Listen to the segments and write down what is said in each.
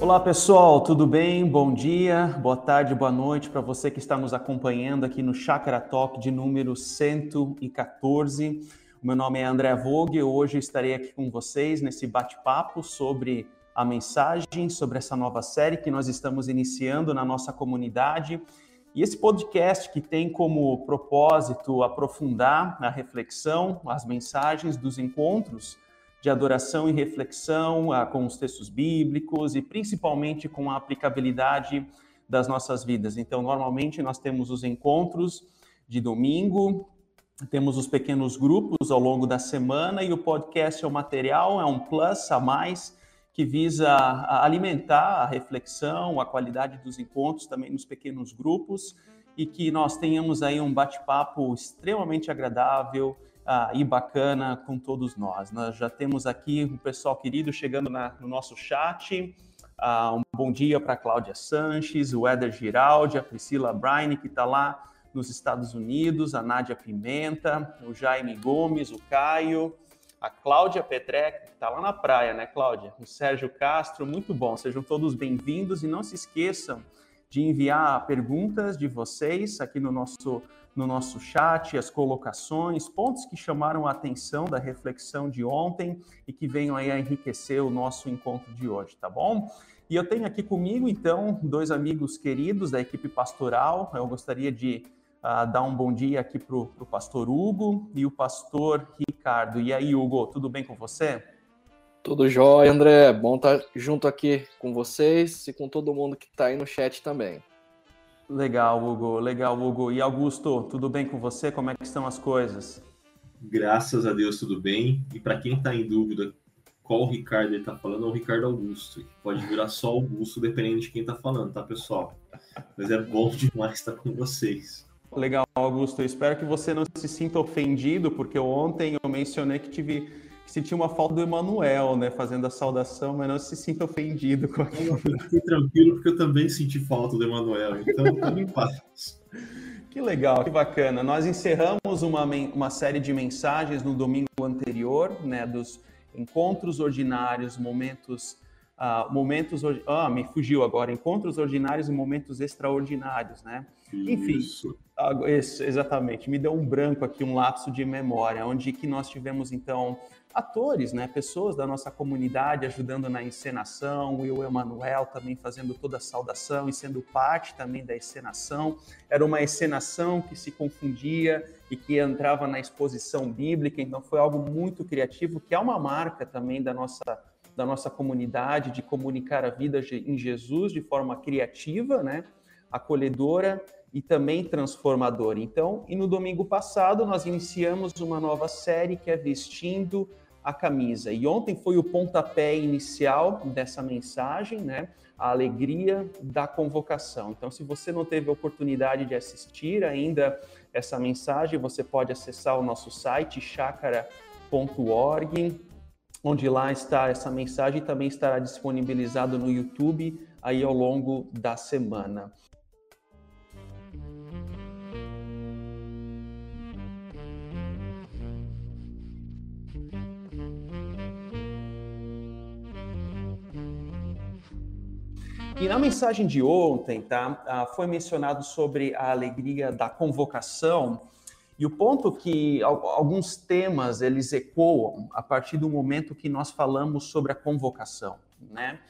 Olá pessoal, tudo bem? Bom dia, boa tarde, boa noite para você que está nos acompanhando aqui no Chakra Talk de número 114. O meu nome é André Vogue e hoje estarei aqui com vocês nesse bate-papo sobre a mensagem, sobre essa nova série que nós estamos iniciando na nossa comunidade. E esse podcast que tem como propósito aprofundar a reflexão, as mensagens dos encontros de adoração e reflexão ah, com os textos bíblicos e principalmente com a aplicabilidade das nossas vidas. Então, normalmente nós temos os encontros de domingo, temos os pequenos grupos ao longo da semana e o podcast é o material, é um plus a mais que visa alimentar a reflexão, a qualidade dos encontros também nos pequenos grupos e que nós tenhamos aí um bate-papo extremamente agradável, ah, e bacana com todos nós. Nós já temos aqui um pessoal querido chegando na, no nosso chat. Ah, um bom dia para Cláudia Sanches, o Éder Giraldi, a Priscila Brine, que está lá nos Estados Unidos, a Nádia Pimenta, o Jaime Gomes, o Caio, a Cláudia Petrec, que está lá na praia, né, Cláudia? O Sérgio Castro, muito bom. Sejam todos bem-vindos e não se esqueçam de enviar perguntas de vocês aqui no nosso no nosso chat, as colocações, pontos que chamaram a atenção da reflexão de ontem e que venham aí a enriquecer o nosso encontro de hoje, tá bom? E eu tenho aqui comigo, então, dois amigos queridos da equipe pastoral. Eu gostaria de uh, dar um bom dia aqui para o pastor Hugo e o pastor Ricardo. E aí, Hugo, tudo bem com você? Tudo jóia, André. Bom estar junto aqui com vocês e com todo mundo que está aí no chat também. Legal, Hugo. Legal, Hugo. E Augusto, tudo bem com você? Como é que estão as coisas? Graças a Deus, tudo bem. E para quem está em dúvida qual o Ricardo ele está falando, é o Ricardo Augusto. Pode virar só Augusto, dependendo de quem está falando, tá, pessoal? Mas é bom demais estar com vocês. Legal, Augusto. Eu espero que você não se sinta ofendido, porque ontem eu mencionei que tive sentir uma falta do Emanuel, né, fazendo a saudação, mas não se sinta ofendido com aquilo. Eu fiquei tranquilo porque eu também senti falta do Emanuel, então em paz. Que legal, que bacana. Nós encerramos uma, uma série de mensagens no domingo anterior, né, dos encontros ordinários, momentos uh, momentos ah me fugiu agora encontros ordinários e momentos extraordinários, né? Enfim, isso. isso. exatamente. Me deu um branco aqui, um lapso de memória, onde que nós tivemos então atores, né, pessoas da nossa comunidade ajudando na encenação, o Emanuel também fazendo toda a saudação e sendo parte também da encenação. Era uma encenação que se confundia e que entrava na exposição bíblica, então foi algo muito criativo, que é uma marca também da nossa da nossa comunidade de comunicar a vida em Jesus de forma criativa, né, acolhedora e também transformadora. Então, e no domingo passado nós iniciamos uma nova série que é Vestindo a camisa. E ontem foi o pontapé inicial dessa mensagem, né? A alegria da convocação. Então, se você não teve a oportunidade de assistir ainda essa mensagem, você pode acessar o nosso site chacara.org, onde lá está essa mensagem também estará disponibilizado no YouTube aí ao longo da semana. E na mensagem de ontem, tá, ah, foi mencionado sobre a alegria da convocação e o ponto que alguns temas eles ecoam a partir do momento que nós falamos sobre a convocação, né?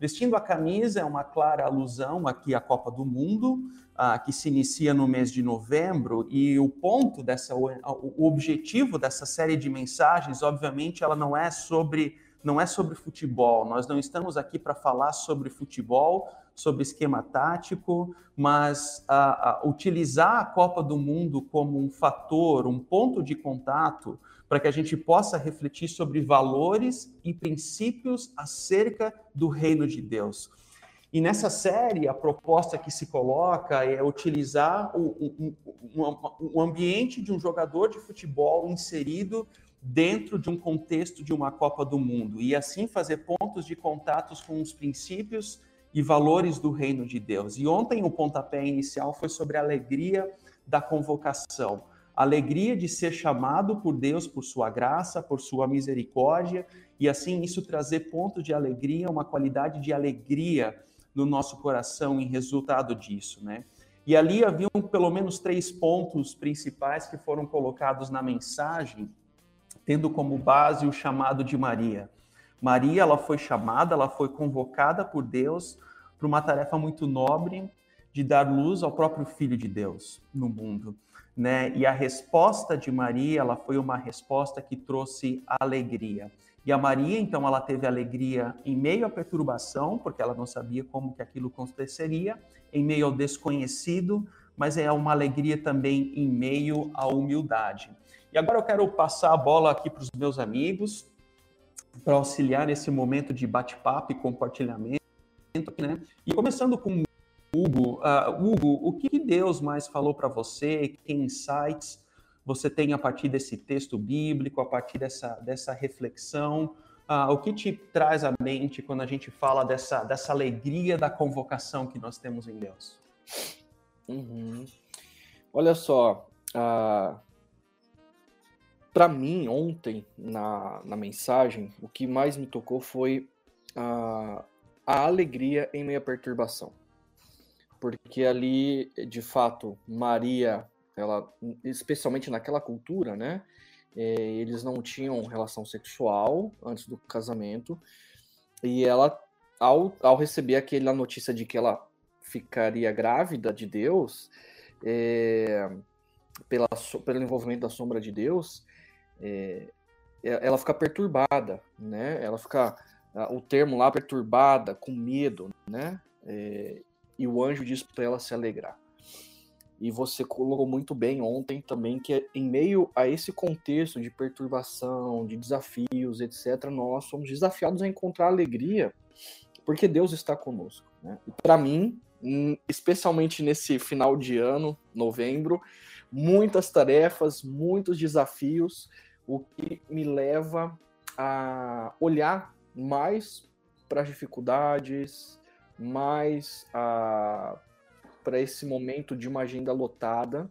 Vestindo a camisa é uma clara alusão aqui à Copa do Mundo, ah, que se inicia no mês de novembro, e o ponto dessa, o objetivo dessa série de mensagens, obviamente, ela não é sobre não é sobre futebol. Nós não estamos aqui para falar sobre futebol, sobre esquema tático, mas a, a, utilizar a Copa do Mundo como um fator, um ponto de contato para que a gente possa refletir sobre valores e princípios acerca do reino de Deus. E nessa série, a proposta que se coloca é utilizar o, o, o ambiente de um jogador de futebol inserido dentro de um contexto de uma Copa do Mundo e assim fazer pontos de contatos com os princípios e valores do reino de Deus. E ontem o pontapé inicial foi sobre a alegria da convocação. alegria de ser chamado por Deus por sua graça, por sua misericórdia, e assim isso trazer pontos de alegria, uma qualidade de alegria no nosso coração em resultado disso, né? E ali haviam pelo menos três pontos principais que foram colocados na mensagem, tendo como base o chamado de Maria. Maria, ela foi chamada, ela foi convocada por Deus para uma tarefa muito nobre de dar luz ao próprio Filho de Deus no mundo, né? E a resposta de Maria, ela foi uma resposta que trouxe alegria. E a Maria, então, ela teve alegria em meio à perturbação, porque ela não sabia como que aquilo aconteceria, em meio ao desconhecido, mas é uma alegria também em meio à humildade. E agora eu quero passar a bola aqui para os meus amigos, para auxiliar nesse momento de bate-papo e compartilhamento, né? E começando com Hugo, uh, Hugo, o que Deus mais falou para você? Que insights você tem a partir desse texto bíblico, a partir dessa, dessa reflexão? Uh, o que te traz à mente quando a gente fala dessa, dessa alegria da convocação que nós temos em Deus? Uhum. Olha só, uh, para mim, ontem, na, na mensagem, o que mais me tocou foi a, a alegria em meio à perturbação. Porque ali, de fato, Maria, ela, especialmente naquela cultura, né? É, eles não tinham relação sexual antes do casamento. E ela, ao, ao receber aquela notícia de que ela ficaria grávida de Deus, é, pela, pelo envolvimento da sombra de Deus, é, é, ela fica perturbada, né? Ela fica, o termo lá, perturbada, com medo, né? É, e o anjo diz para ela se alegrar. E você colocou muito bem ontem também que em meio a esse contexto de perturbação, de desafios, etc., nós somos desafiados a encontrar alegria, porque Deus está conosco. Né? E para mim, hum, especialmente nesse final de ano, novembro, muitas tarefas, muitos desafios, o que me leva a olhar mais para as dificuldades, mais para esse momento de uma agenda lotada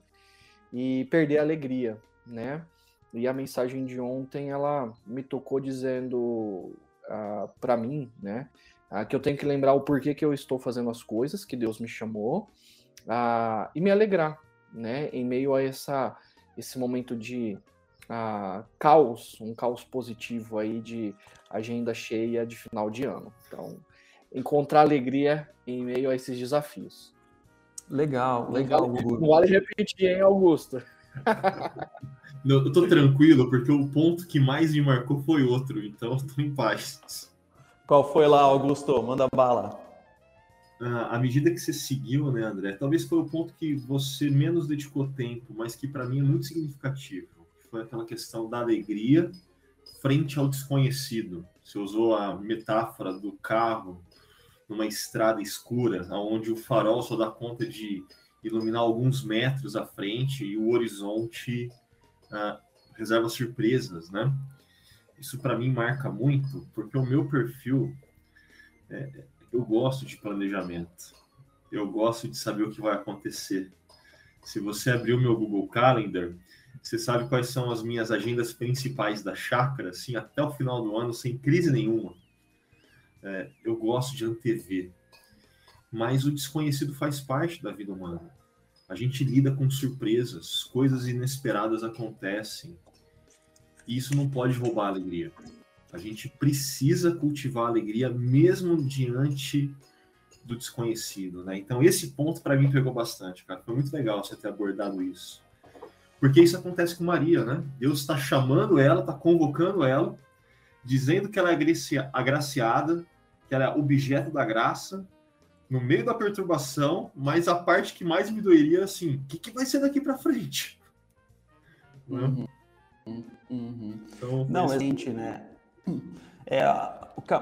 e perder a alegria, né? E a mensagem de ontem ela me tocou dizendo uh, para mim, né, uh, que eu tenho que lembrar o porquê que eu estou fazendo as coisas, que Deus me chamou, uh, e me alegrar, né, em meio a essa esse momento de uh, caos, um caos positivo aí de agenda cheia de final de ano. Então, encontrar alegria em meio a esses desafios. Legal, legal. Não vale repetir, hein, Augusto? Não, eu tô tranquilo, porque o ponto que mais me marcou foi outro, então eu tô em paz. Qual foi lá, Augusto? Manda bala. Ah, à medida que você seguiu, né, André? Talvez foi o ponto que você menos dedicou tempo, mas que para mim é muito significativo foi aquela questão da alegria frente ao desconhecido. Você usou a metáfora do carro numa estrada escura, onde o farol só dá conta de iluminar alguns metros à frente e o horizonte ah, reserva surpresas, né? Isso para mim marca muito, porque o meu perfil, é, eu gosto de planejamento, eu gosto de saber o que vai acontecer. Se você abrir o meu Google Calendar, você sabe quais são as minhas agendas principais da chácara, assim, até o final do ano, sem crise nenhuma. É, eu gosto de antever. Mas o desconhecido faz parte da vida humana. A gente lida com surpresas, coisas inesperadas acontecem. E isso não pode roubar a alegria. A gente precisa cultivar a alegria mesmo diante do desconhecido, né? Então esse ponto para mim pegou bastante, cara. Foi muito legal você ter abordado isso. Porque isso acontece com Maria, né? Deus está chamando ela, está convocando ela, dizendo que ela é agraciada, que ela é objeto da graça, no meio da perturbação, mas a parte que mais me doeria é assim: o que, que vai ser daqui para frente? Uhum. Uhum. Então, Não, é gente, né? É,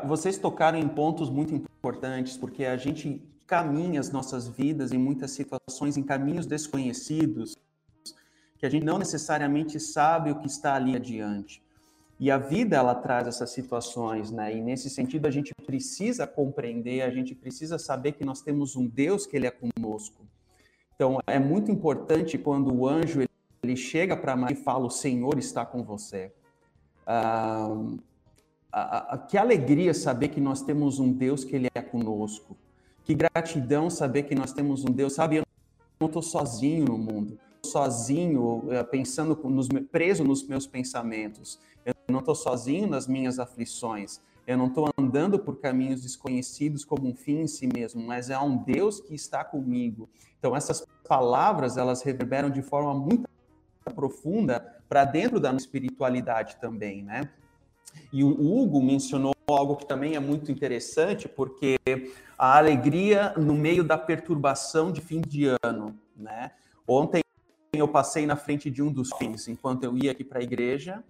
vocês tocaram em pontos muito importantes, porque a gente caminha as nossas vidas em muitas situações em caminhos desconhecidos que a gente não necessariamente sabe o que está ali adiante. E a vida ela traz essas situações, né? E nesse sentido a gente precisa compreender, a gente precisa saber que nós temos um Deus que ele é conosco. Então é muito importante quando o anjo ele chega para Maria e fala: O Senhor está com você. Ah, a, a, que alegria saber que nós temos um Deus que Ele é conosco. Que gratidão saber que nós temos um Deus. Sabe, eu não estou sozinho no mundo, sozinho, eh, pensando, nos, preso nos meus pensamentos. Eu não estou sozinho nas minhas aflições. Eu não estou andando por caminhos desconhecidos como um fim em si mesmo, mas é um Deus que está comigo. Então essas palavras elas reverberam de forma muito profunda para dentro da espiritualidade também, né? E o Hugo mencionou algo que também é muito interessante, porque a alegria no meio da perturbação de fim de ano, né? Ontem eu passei na frente de um dos fins, enquanto eu ia aqui para a igreja,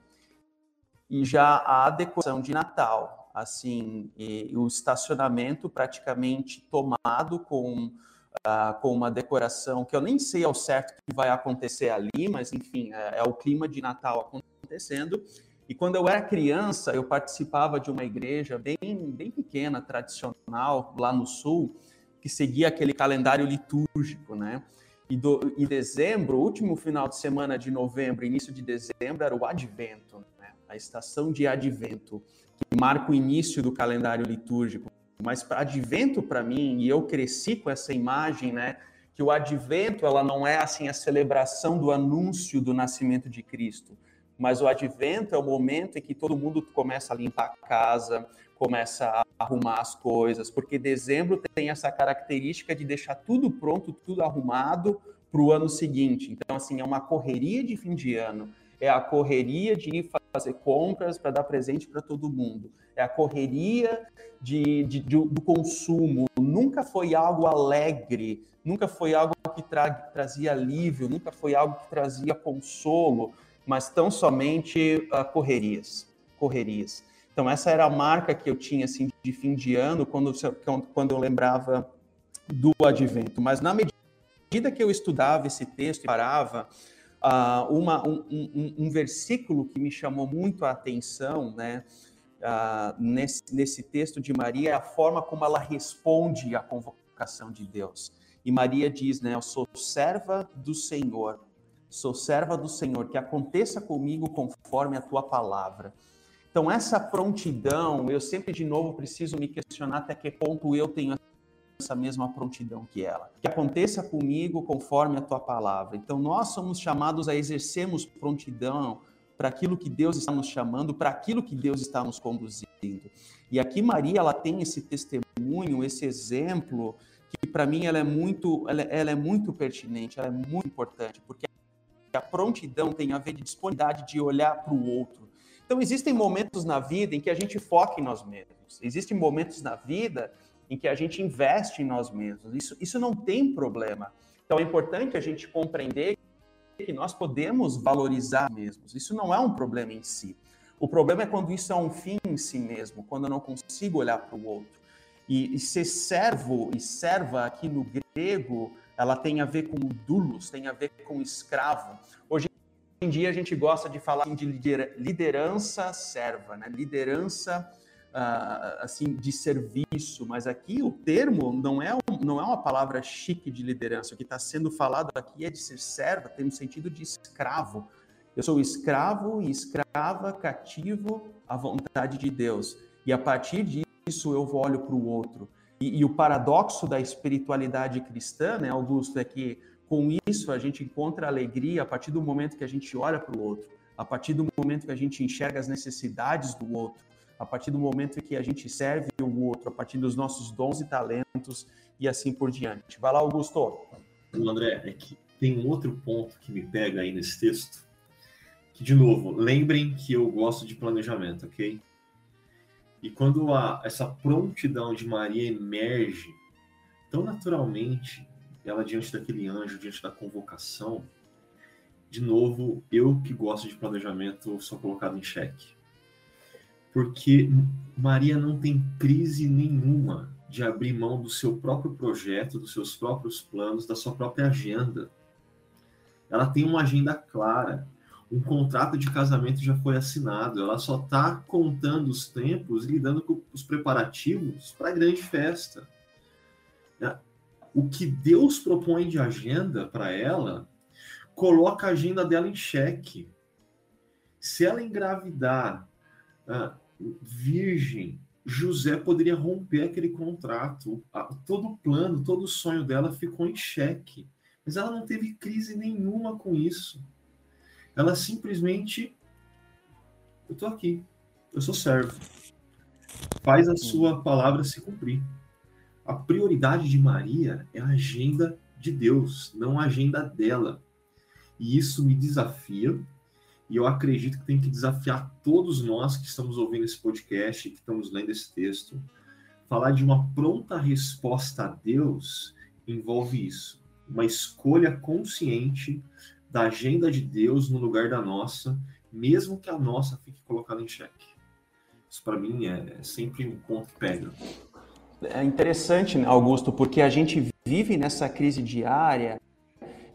e já a decoração de Natal, assim, o estacionamento praticamente tomado com, uh, com uma decoração que eu nem sei ao certo o que vai acontecer ali, mas enfim, é, é o clima de Natal acontecendo. E quando eu era criança, eu participava de uma igreja bem, bem pequena, tradicional, lá no sul, que seguia aquele calendário litúrgico, né? E do, em dezembro, último final de semana de novembro, início de dezembro, era o Advento, né? a estação de Advento, que marca o início do calendário litúrgico. Mas Advento, para mim, e eu cresci com essa imagem, né? Que o Advento, ela não é assim a celebração do anúncio do nascimento de Cristo, mas o advento é o momento em que todo mundo começa a limpar a casa, começa a arrumar as coisas, porque dezembro tem essa característica de deixar tudo pronto, tudo arrumado para o ano seguinte. Então, assim, é uma correria de fim de ano, é a correria de ir fazer compras para dar presente para todo mundo, é a correria de, de, de, do consumo. Nunca foi algo alegre, nunca foi algo que tra, trazia alívio, nunca foi algo que trazia consolo mas tão somente uh, correrias, correrias. Então essa era a marca que eu tinha assim de fim de ano quando quando eu lembrava do advento. Mas na medida que eu estudava esse texto e parava, uh, uma, um, um, um, versículo que me chamou muito a atenção, né, uh, nesse, nesse texto de Maria é a forma como ela responde à convocação de Deus. E Maria diz, né, eu sou serva do Senhor sou serva do Senhor, que aconteça comigo conforme a tua palavra. Então, essa prontidão, eu sempre de novo preciso me questionar até que ponto eu tenho essa mesma prontidão que ela. Que aconteça comigo conforme a tua palavra. Então, nós somos chamados a exercermos prontidão para aquilo que Deus está nos chamando, para aquilo que Deus está nos conduzindo. E aqui Maria, ela tem esse testemunho, esse exemplo, que para mim ela é muito, ela, ela é muito pertinente, ela é muito importante, porque a prontidão tem a ver de disponibilidade de olhar para o outro. Então, existem momentos na vida em que a gente foca em nós mesmos. Existem momentos na vida em que a gente investe em nós mesmos. Isso, isso não tem problema. Então, é importante a gente compreender que nós podemos valorizar mesmos. Isso não é um problema em si. O problema é quando isso é um fim em si mesmo, quando eu não consigo olhar para o outro. E, e ser servo e serva aqui no grego ela tem a ver com dulos, tem a ver com escravo. Hoje em dia a gente gosta de falar de liderança serva, né? liderança uh, assim de serviço, mas aqui o termo não é, um, não é uma palavra chique de liderança. O que está sendo falado aqui é de ser serva, tem um sentido de escravo. Eu sou escravo e escrava, cativo à vontade de Deus. E a partir disso eu olho para o outro. E, e, o paradoxo da espiritualidade cristã, né, Augusto, é que com isso a gente encontra alegria a partir do momento que a gente olha para o outro, a partir do momento que a gente enxerga as necessidades do outro, a partir do momento que a gente serve o outro, a partir dos nossos dons e talentos e assim por diante. Vai lá, Augusto. André, é que tem um outro ponto que me pega aí nesse texto, que, de novo, lembrem que eu gosto de planejamento, ok? E quando a, essa prontidão de Maria emerge tão naturalmente, ela diante daquele anjo, diante da convocação, de novo, eu que gosto de planejamento sou colocado em xeque. Porque Maria não tem crise nenhuma de abrir mão do seu próprio projeto, dos seus próprios planos, da sua própria agenda. Ela tem uma agenda clara um contrato de casamento já foi assinado, ela só está contando os tempos lidando com os preparativos para a grande festa. O que Deus propõe de agenda para ela coloca a agenda dela em xeque. Se ela engravidar uh, virgem, José poderia romper aquele contrato. Todo o plano, todo o sonho dela ficou em xeque. Mas ela não teve crise nenhuma com isso. Ela simplesmente. Eu estou aqui. Eu sou servo. Faz a sua palavra se cumprir. A prioridade de Maria é a agenda de Deus, não a agenda dela. E isso me desafia, e eu acredito que tem que desafiar todos nós que estamos ouvindo esse podcast, que estamos lendo esse texto. Falar de uma pronta resposta a Deus envolve isso, uma escolha consciente da agenda de Deus no lugar da nossa, mesmo que a nossa fique colocada em xeque. Isso para mim é sempre um ponto que pega. É interessante, né, Augusto, porque a gente vive nessa crise diária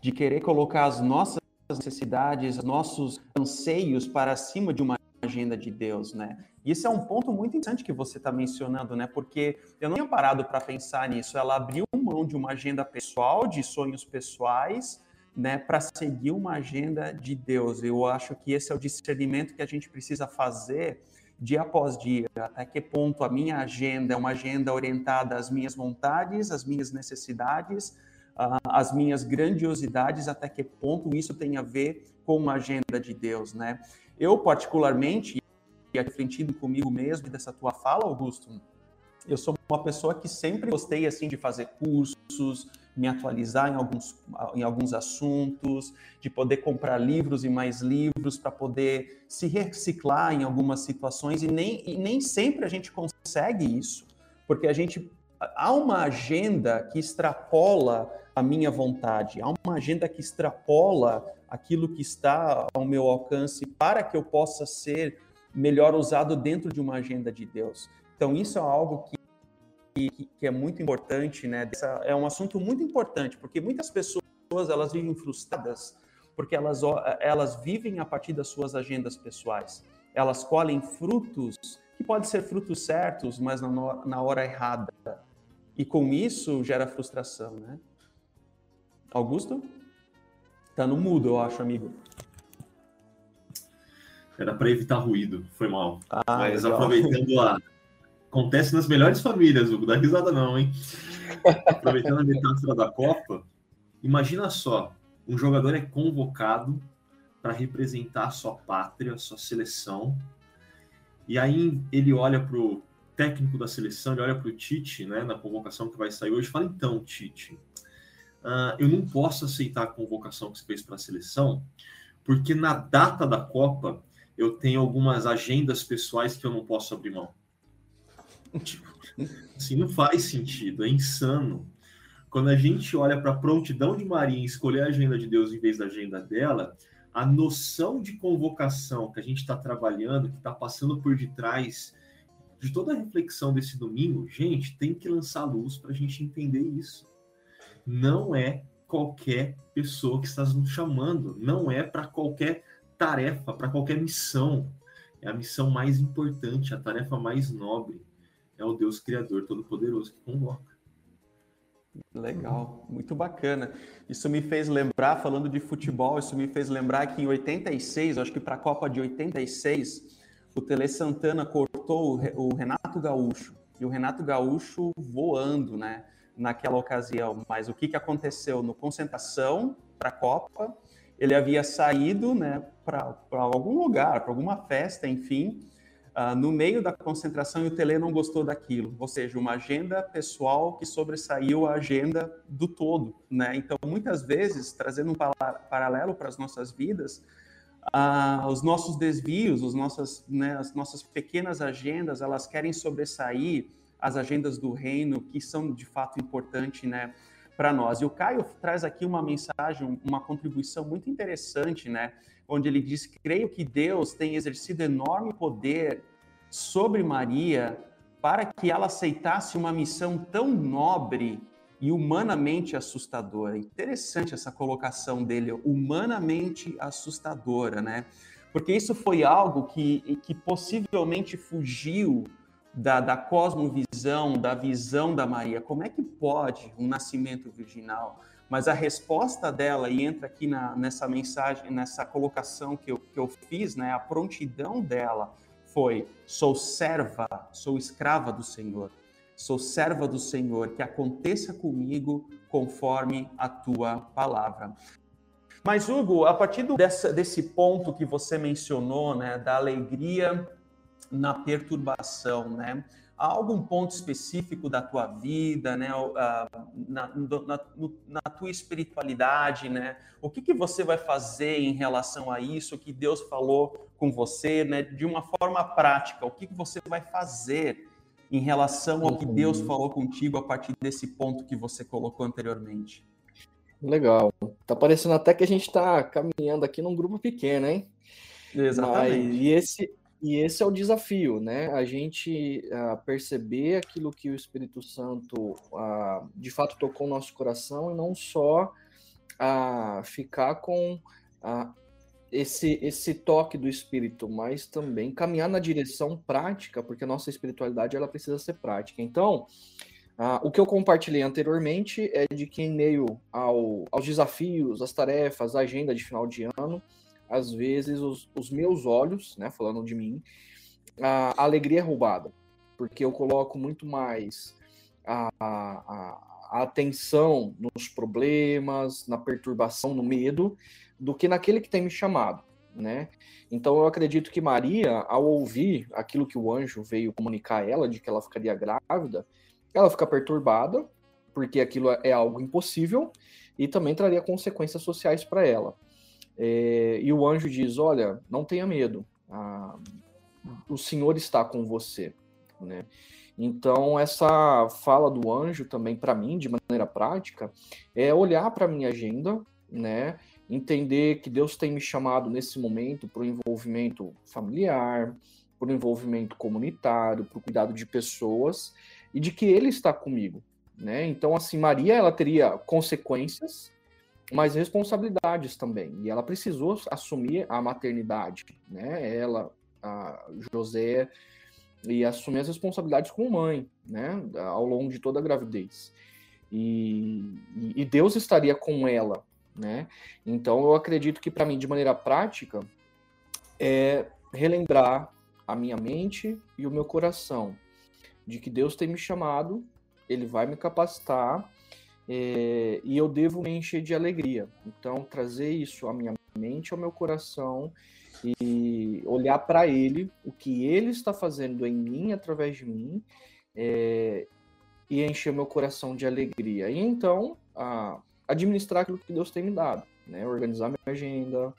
de querer colocar as nossas necessidades, nossos anseios para cima de uma agenda de Deus, né? E isso é um ponto muito interessante que você está mencionando, né? Porque eu não tinha parado para pensar nisso. Ela abriu mão de uma agenda pessoal, de sonhos pessoais, né, para seguir uma agenda de Deus. Eu acho que esse é o discernimento que a gente precisa fazer dia após dia, até que ponto a minha agenda é uma agenda orientada às minhas vontades, às minhas necessidades, às minhas grandiosidades, até que ponto isso tem a ver com uma agenda de Deus, né? Eu, particularmente, e refletindo comigo mesmo dessa tua fala, Augusto, eu sou uma pessoa que sempre gostei, assim, de fazer cursos, me atualizar em alguns, em alguns assuntos, de poder comprar livros e mais livros para poder se reciclar em algumas situações e nem, e nem sempre a gente consegue isso, porque a gente há uma agenda que extrapola a minha vontade, há uma agenda que extrapola aquilo que está ao meu alcance para que eu possa ser melhor usado dentro de uma agenda de Deus. Então isso é algo que que, que é muito importante, né? Dessa, é um assunto muito importante, porque muitas pessoas elas vivem frustradas porque elas, elas vivem a partir das suas agendas pessoais. Elas colhem frutos que podem ser frutos certos, mas na, na hora errada. E com isso gera frustração, né? Augusto? Tá no mudo, eu acho, amigo. Era para evitar ruído, foi mal. Ah, Mas legal. aproveitando a, Acontece nas melhores famílias, Hugo. Dá risada não, hein? Aproveitando a metáfora da Copa, imagina só, um jogador é convocado para representar a sua pátria, a sua seleção, e aí ele olha para o técnico da seleção, ele olha para o Tite, né, na convocação que vai sair hoje, e fala, então, Tite, uh, eu não posso aceitar a convocação que você fez para a seleção, porque na data da Copa eu tenho algumas agendas pessoais que eu não posso abrir mão. Assim, não faz sentido, é insano. Quando a gente olha para a prontidão de Maria em escolher a agenda de Deus em vez da agenda dela, a noção de convocação que a gente está trabalhando, que está passando por detrás de toda a reflexão desse domingo, gente, tem que lançar luz para a gente entender isso. Não é qualquer pessoa que está nos chamando, não é para qualquer tarefa, para qualquer missão. É a missão mais importante, a tarefa mais nobre é o Deus Criador Todo-Poderoso que convoca. Legal, muito bacana. Isso me fez lembrar, falando de futebol, isso me fez lembrar que em 86, acho que para a Copa de 86, o Tele Santana cortou o Renato Gaúcho. E o Renato Gaúcho voando, né, naquela ocasião. Mas o que, que aconteceu? No concentração para a Copa, ele havia saído, né, para algum lugar, para alguma festa, enfim, uh, no meio da concentração e o Tele não gostou daquilo, ou seja, uma agenda pessoal que sobressaiu a agenda do todo, né? Então, muitas vezes, trazendo um paralelo para as nossas vidas, uh, os nossos desvios, os né, as nossas pequenas agendas, elas querem sobressair as agendas do reino, que são de fato importantes, né? Para nós. E o Caio traz aqui uma mensagem, uma contribuição muito interessante, né? Onde ele diz: creio que Deus tem exercido enorme poder sobre Maria para que ela aceitasse uma missão tão nobre e humanamente assustadora. Interessante essa colocação dele, humanamente assustadora, né? Porque isso foi algo que, que possivelmente fugiu da, da cosmovisão, da visão da Maria. Como é que pode um nascimento virginal? mas a resposta dela, e entra aqui na, nessa mensagem, nessa colocação que eu, que eu fiz, né, a prontidão dela foi: sou serva, sou escrava do Senhor, sou serva do Senhor, que aconteça comigo conforme a tua palavra. Mas, Hugo, a partir dessa, desse ponto que você mencionou, né, da alegria na perturbação, né? Há algum ponto específico da tua vida, né? Na, na, na tua espiritualidade, né? O que, que você vai fazer em relação a isso? Que Deus falou com você, né? De uma forma prática, o que, que você vai fazer em relação ao que Deus uhum. falou contigo a partir desse ponto que você colocou anteriormente? Legal. Tá parecendo até que a gente está caminhando aqui num grupo pequeno, hein? Exatamente. Mas, e esse e esse é o desafio, né? A gente uh, perceber aquilo que o Espírito Santo uh, de fato tocou no nosso coração e não só uh, ficar com esse, esse toque do Espírito, mas também caminhar na direção prática, porque a nossa espiritualidade ela precisa ser prática. Então, o que eu compartilhei anteriormente é de que em meio ao, aos desafios, às tarefas, à agenda de final de ano, às vezes, os, os meus olhos, né, falando de mim, a, alegria é roubada, porque eu coloco muito mais a, a, a atenção nos problemas, na perturbação, no medo, do que naquele que tem me chamado, né? Então eu acredito que Maria, ao ouvir aquilo que o anjo veio comunicar a ela de que ela ficaria grávida, ela fica perturbada, porque aquilo é algo impossível e também traria consequências sociais para ela. É, e o anjo diz: Olha, não tenha medo, a, o Senhor está com você. Né? Então, essa fala do anjo também, para mim, de maneira prática, é olhar para a minha agenda, né? entender que Deus tem me chamado nesse momento para o envolvimento familiar, para o envolvimento comunitário, para o cuidado de pessoas e de que Ele está comigo. Né? Então, assim, Maria ela teria consequências mas responsabilidades também. E ela precisou assumir a maternidade, né? Ela, a José, e assumir as responsabilidades como mãe, né? Ao longo de toda a gravidez. E, e Deus estaria com ela, né? Então eu acredito que para mim, de maneira prática, é relembrar a minha mente e o meu coração de que Deus tem me chamado, Ele vai me capacitar é, e eu devo me encher de alegria. Então, trazer isso à minha mente, ao meu coração e olhar para Ele, o que Ele está fazendo em mim, através de mim, é, e encher meu coração de alegria. E então, a, administrar aquilo que Deus tem me dado, né? organizar minha agenda,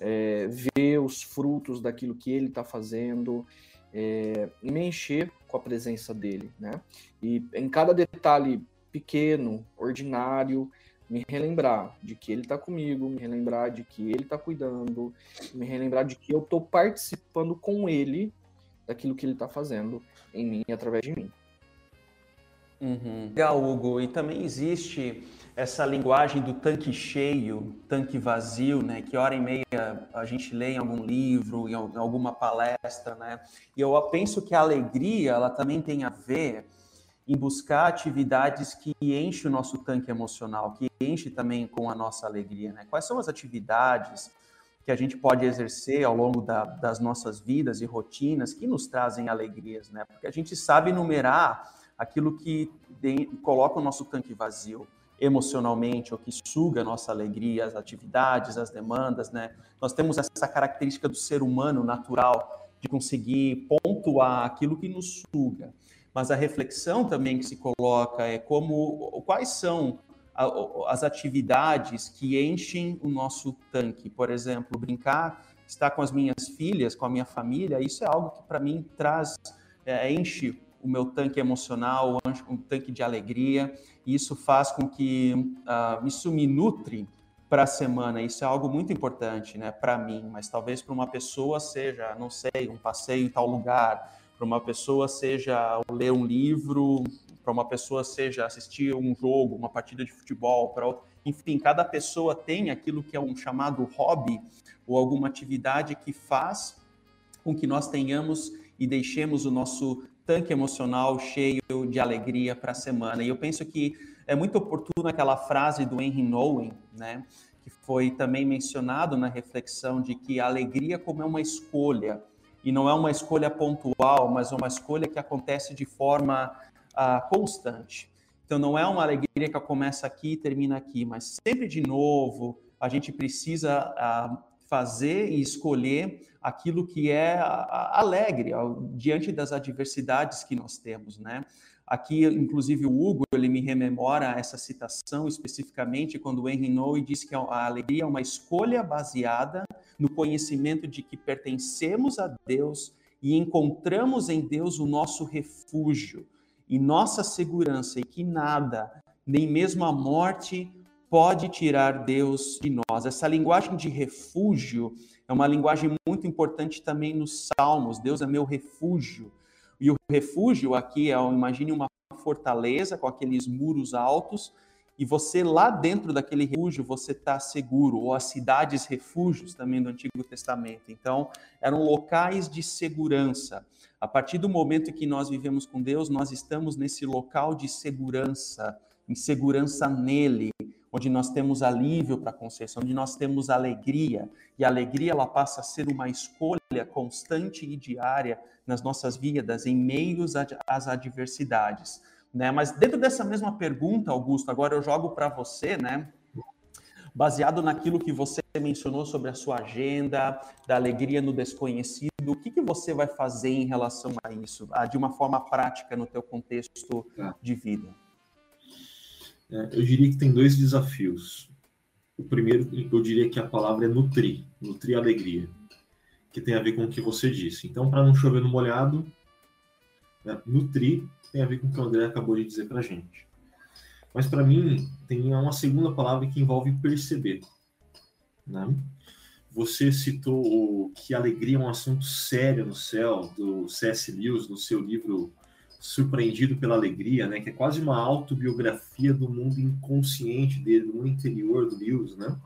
é, ver os frutos daquilo que Ele está fazendo. É, me encher com a presença dele, né? E em cada detalhe pequeno, ordinário, me relembrar de que ele está comigo, me relembrar de que ele está cuidando, me relembrar de que eu estou participando com ele daquilo que ele está fazendo em mim e através de mim. Uhum. Legal, Hugo. E também existe essa linguagem do tanque cheio, tanque vazio, né? Que hora e meia a gente lê em algum livro, em alguma palestra, né? E eu penso que a alegria, ela também tem a ver em buscar atividades que enchem o nosso tanque emocional, que enche também com a nossa alegria. Né? Quais são as atividades que a gente pode exercer ao longo da, das nossas vidas e rotinas que nos trazem alegrias? Né? Porque a gente sabe numerar aquilo que de, coloca o nosso tanque vazio emocionalmente, ou que suga a nossa alegria, as atividades, as demandas, né? Nós temos essa característica do ser humano natural de conseguir pontuar aquilo que nos suga mas a reflexão também que se coloca é como quais são as atividades que enchem o nosso tanque. Por exemplo, brincar, estar com as minhas filhas, com a minha família, isso é algo que para mim traz, é, enche o meu tanque emocional, um tanque de alegria, e isso faz com que uh, isso me nutre para a semana. Isso é algo muito importante, né, para mim, mas talvez para uma pessoa seja, não sei, um passeio em tal lugar, para uma pessoa seja ler um livro, para uma pessoa seja assistir um jogo, uma partida de futebol, para enfim, cada pessoa tem aquilo que é um chamado hobby ou alguma atividade que faz com que nós tenhamos e deixemos o nosso tanque emocional cheio de alegria para a semana. E eu penso que é muito oportuna aquela frase do Henry Nowen, né? Que foi também mencionado na reflexão de que a alegria como é uma escolha, e não é uma escolha pontual, mas uma escolha que acontece de forma uh, constante. Então, não é uma alegria que começa aqui e termina aqui, mas sempre de novo, a gente precisa uh, fazer e escolher aquilo que é alegre diante das adversidades que nós temos, né? Aqui, inclusive, o Hugo, ele me rememora essa citação especificamente quando o Henry Noe diz que a alegria é uma escolha baseada no conhecimento de que pertencemos a Deus e encontramos em Deus o nosso refúgio e nossa segurança e que nada, nem mesmo a morte, pode tirar Deus de nós. Essa linguagem de refúgio é uma linguagem muito importante também nos Salmos. Deus é meu refúgio. E o refúgio aqui é, imagine uma fortaleza com aqueles muros altos, e você lá dentro daquele refúgio você está seguro, ou as cidades refúgios também do Antigo Testamento. Então, eram locais de segurança. A partir do momento que nós vivemos com Deus, nós estamos nesse local de segurança, em segurança nele, onde nós temos alívio para a consciência, onde nós temos alegria, e a alegria ela passa a ser uma escolha constante e diária nas nossas vidas, em meios às adversidades. Né? Mas dentro dessa mesma pergunta, Augusto, agora eu jogo para você, né? Baseado naquilo que você mencionou sobre a sua agenda, da alegria no desconhecido, o que, que você vai fazer em relação a isso, de uma forma prática no teu contexto tá. de vida? É, eu diria que tem dois desafios. O primeiro, eu diria que a palavra é nutrir, nutrir alegria, que tem a ver com o que você disse. Então, para não chover no molhado, né, nutrir tem a ver com o que o André acabou de dizer para a gente. Mas para mim, tem uma segunda palavra que envolve perceber. Né? Você citou que alegria é um assunto sério no céu, do C.S. Lewis, no seu livro surpreendido pela alegria, né? Que é quase uma autobiografia do mundo inconsciente dele, do mundo interior do Lewis, né?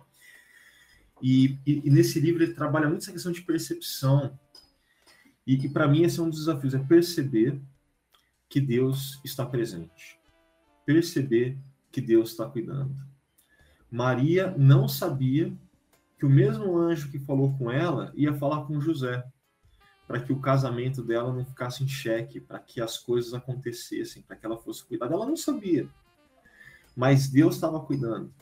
E, e, e nesse livro ele trabalha muito essa questão de percepção. E que para mim esse é um dos desafios, é perceber que Deus está presente. Perceber que Deus está cuidando. Maria não sabia que o mesmo anjo que falou com ela ia falar com José para que o casamento dela não ficasse em xeque, para que as coisas acontecessem, para que ela fosse cuidada. Ela não sabia, mas Deus estava cuidando.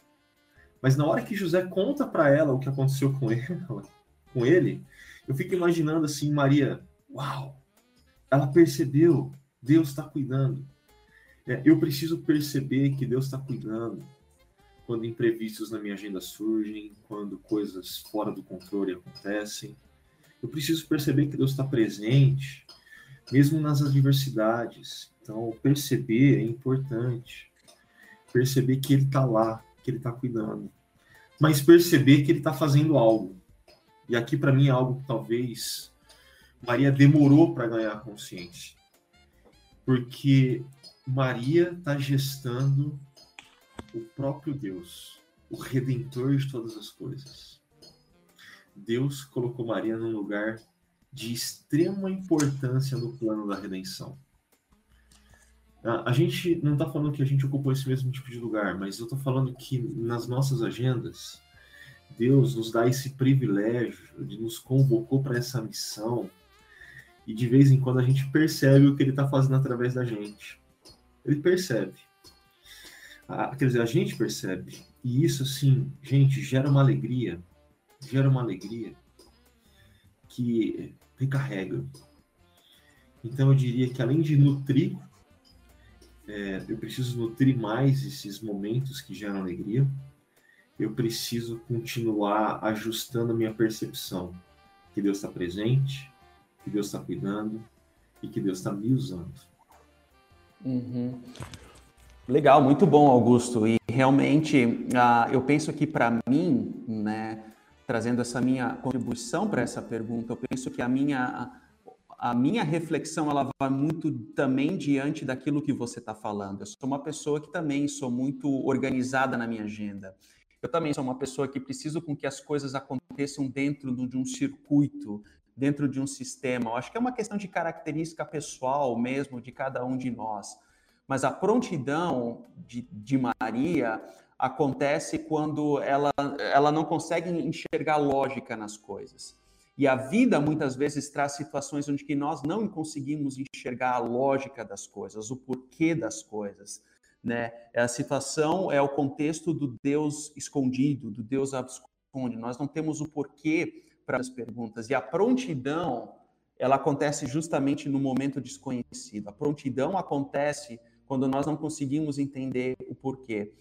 Mas na hora que José conta para ela o que aconteceu com ele, com ele, eu fico imaginando assim, Maria, uau, ela percebeu, Deus está cuidando. É, eu preciso perceber que Deus está cuidando quando imprevistos na minha agenda surgem, quando coisas fora do controle acontecem. Eu preciso perceber que Deus está presente, mesmo nas adversidades. Então, perceber é importante. Perceber que Ele está lá, que Ele está cuidando. Mas perceber que Ele está fazendo algo. E aqui, para mim, é algo que talvez Maria demorou para ganhar consciência. Porque Maria está gestando o próprio Deus, o redentor de todas as coisas. Deus colocou Maria num lugar de extrema importância no plano da redenção. A gente não está falando que a gente ocupou esse mesmo tipo de lugar, mas eu estou falando que nas nossas agendas, Deus nos dá esse privilégio de nos convocou para essa missão e de vez em quando a gente percebe o que Ele está fazendo através da gente. Ele percebe. Ah, quer dizer, a gente percebe. E isso, sim, gente, gera uma alegria gera uma alegria que recarrega. Então eu diria que além de nutrir, é, eu preciso nutrir mais esses momentos que geram alegria. Eu preciso continuar ajustando a minha percepção que Deus está presente, que Deus está cuidando e que Deus está me usando. Uhum. Legal, muito bom, Augusto. E realmente, uh, eu penso que para mim, né, trazendo essa minha contribuição para essa pergunta, eu penso que a minha, a minha reflexão ela vai muito também diante daquilo que você está falando. Eu sou uma pessoa que também sou muito organizada na minha agenda. Eu também sou uma pessoa que preciso com que as coisas aconteçam dentro de um circuito, dentro de um sistema. Eu acho que é uma questão de característica pessoal mesmo de cada um de nós. Mas a prontidão de, de Maria acontece quando ela, ela não consegue enxergar lógica nas coisas. E a vida muitas vezes traz situações onde que nós não conseguimos enxergar a lógica das coisas, o porquê das coisas, né? A situação é o contexto do Deus escondido, do Deus absconde. Nós não temos o porquê para as perguntas. E a prontidão, ela acontece justamente no momento desconhecido. A prontidão acontece quando nós não conseguimos entender o porquê.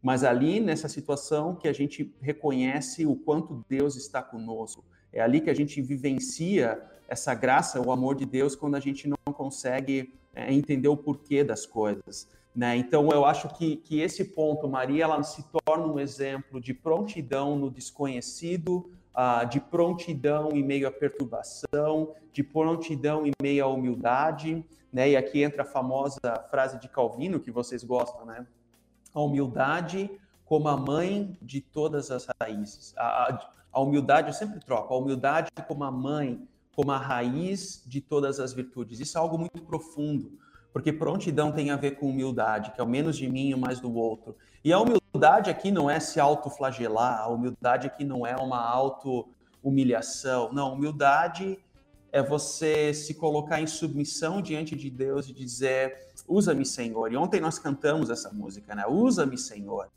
Mas ali nessa situação que a gente reconhece o quanto Deus está conosco é ali que a gente vivencia essa graça, o amor de Deus, quando a gente não consegue é, entender o porquê das coisas. Né? Então, eu acho que, que esse ponto, Maria, ela se torna um exemplo de prontidão no desconhecido, uh, de prontidão em meio à perturbação, de prontidão em meio à humildade. Né? E aqui entra a famosa frase de Calvino, que vocês gostam, né? A humildade como a mãe de todas as raízes. A, a, a humildade, eu sempre troco, a humildade como a mãe, como a raiz de todas as virtudes. Isso é algo muito profundo, porque prontidão tem a ver com humildade, que é o menos de mim e o mais do outro. E a humildade aqui não é se autoflagelar, a humildade aqui não é uma auto-humilhação. Não, humildade é você se colocar em submissão diante de Deus e dizer: usa-me, Senhor. E ontem nós cantamos essa música, né? Usa-me, Senhor.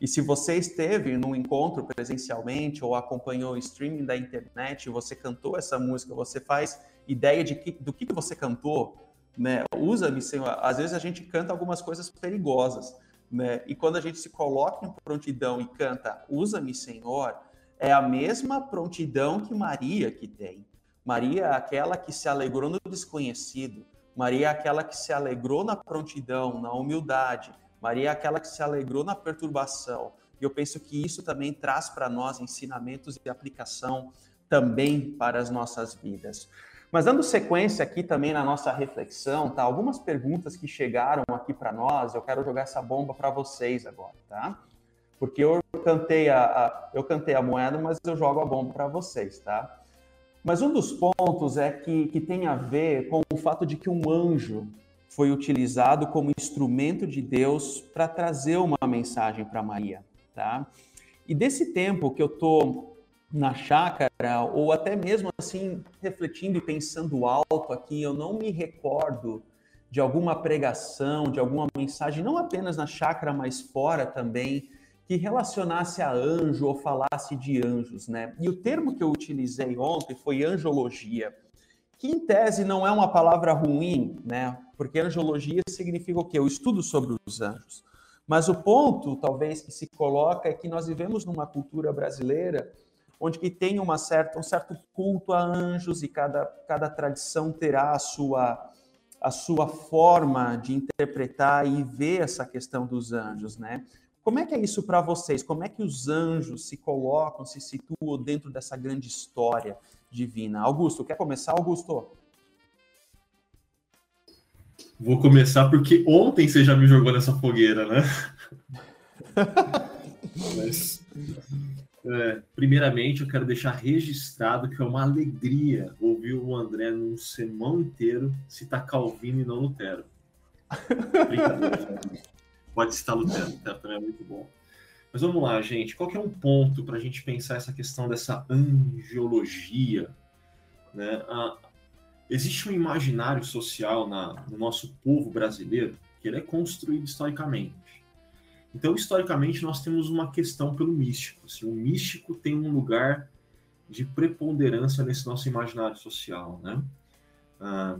E se você esteve num encontro presencialmente ou acompanhou o streaming da internet, você cantou essa música, você faz ideia de que, do que você cantou, né? Usa-me, Senhor. Às vezes a gente canta algumas coisas perigosas, né? E quando a gente se coloca em prontidão e canta Usa-me, Senhor, é a mesma prontidão que Maria que tem. Maria é aquela que se alegrou no desconhecido. Maria é aquela que se alegrou na prontidão, na humildade. Maria é aquela que se alegrou na perturbação. E eu penso que isso também traz para nós ensinamentos e aplicação também para as nossas vidas. Mas dando sequência aqui também na nossa reflexão, tá? Algumas perguntas que chegaram aqui para nós, eu quero jogar essa bomba para vocês agora, tá? Porque eu cantei a, a, eu cantei a moeda, mas eu jogo a bomba para vocês, tá? Mas um dos pontos é que, que tem a ver com o fato de que um anjo foi utilizado como instrumento de Deus para trazer uma mensagem para Maria, tá? E desse tempo que eu tô na chácara ou até mesmo assim refletindo e pensando alto aqui, eu não me recordo de alguma pregação, de alguma mensagem, não apenas na chácara, mas fora também, que relacionasse a anjo ou falasse de anjos, né? E o termo que eu utilizei ontem foi angiologia que em tese não é uma palavra ruim, né? Porque angiologia significa o quê? O estudo sobre os anjos. Mas o ponto, talvez, que se coloca é que nós vivemos numa cultura brasileira onde que tem uma certa, um certo culto a anjos e cada, cada tradição terá a sua, a sua forma de interpretar e ver essa questão dos anjos, né? Como é que é isso para vocês? Como é que os anjos se colocam, se situam dentro dessa grande história? divina. Augusto, quer começar, Augusto? Vou começar porque ontem você já me jogou nessa fogueira, né? Mas, é, primeiramente, eu quero deixar registrado que é uma alegria ouvir o André num sermão inteiro citar Calvino e não Lutero. Brincadeira. Pode citar Lutero, Lutero também é muito bom. Mas vamos lá, gente. Qual é um ponto para a gente pensar essa questão dessa angiologia? Né? Ah, existe um imaginário social na, no nosso povo brasileiro que ele é construído historicamente. Então, historicamente, nós temos uma questão pelo místico. Assim, o místico tem um lugar de preponderância nesse nosso imaginário social, né? Ah,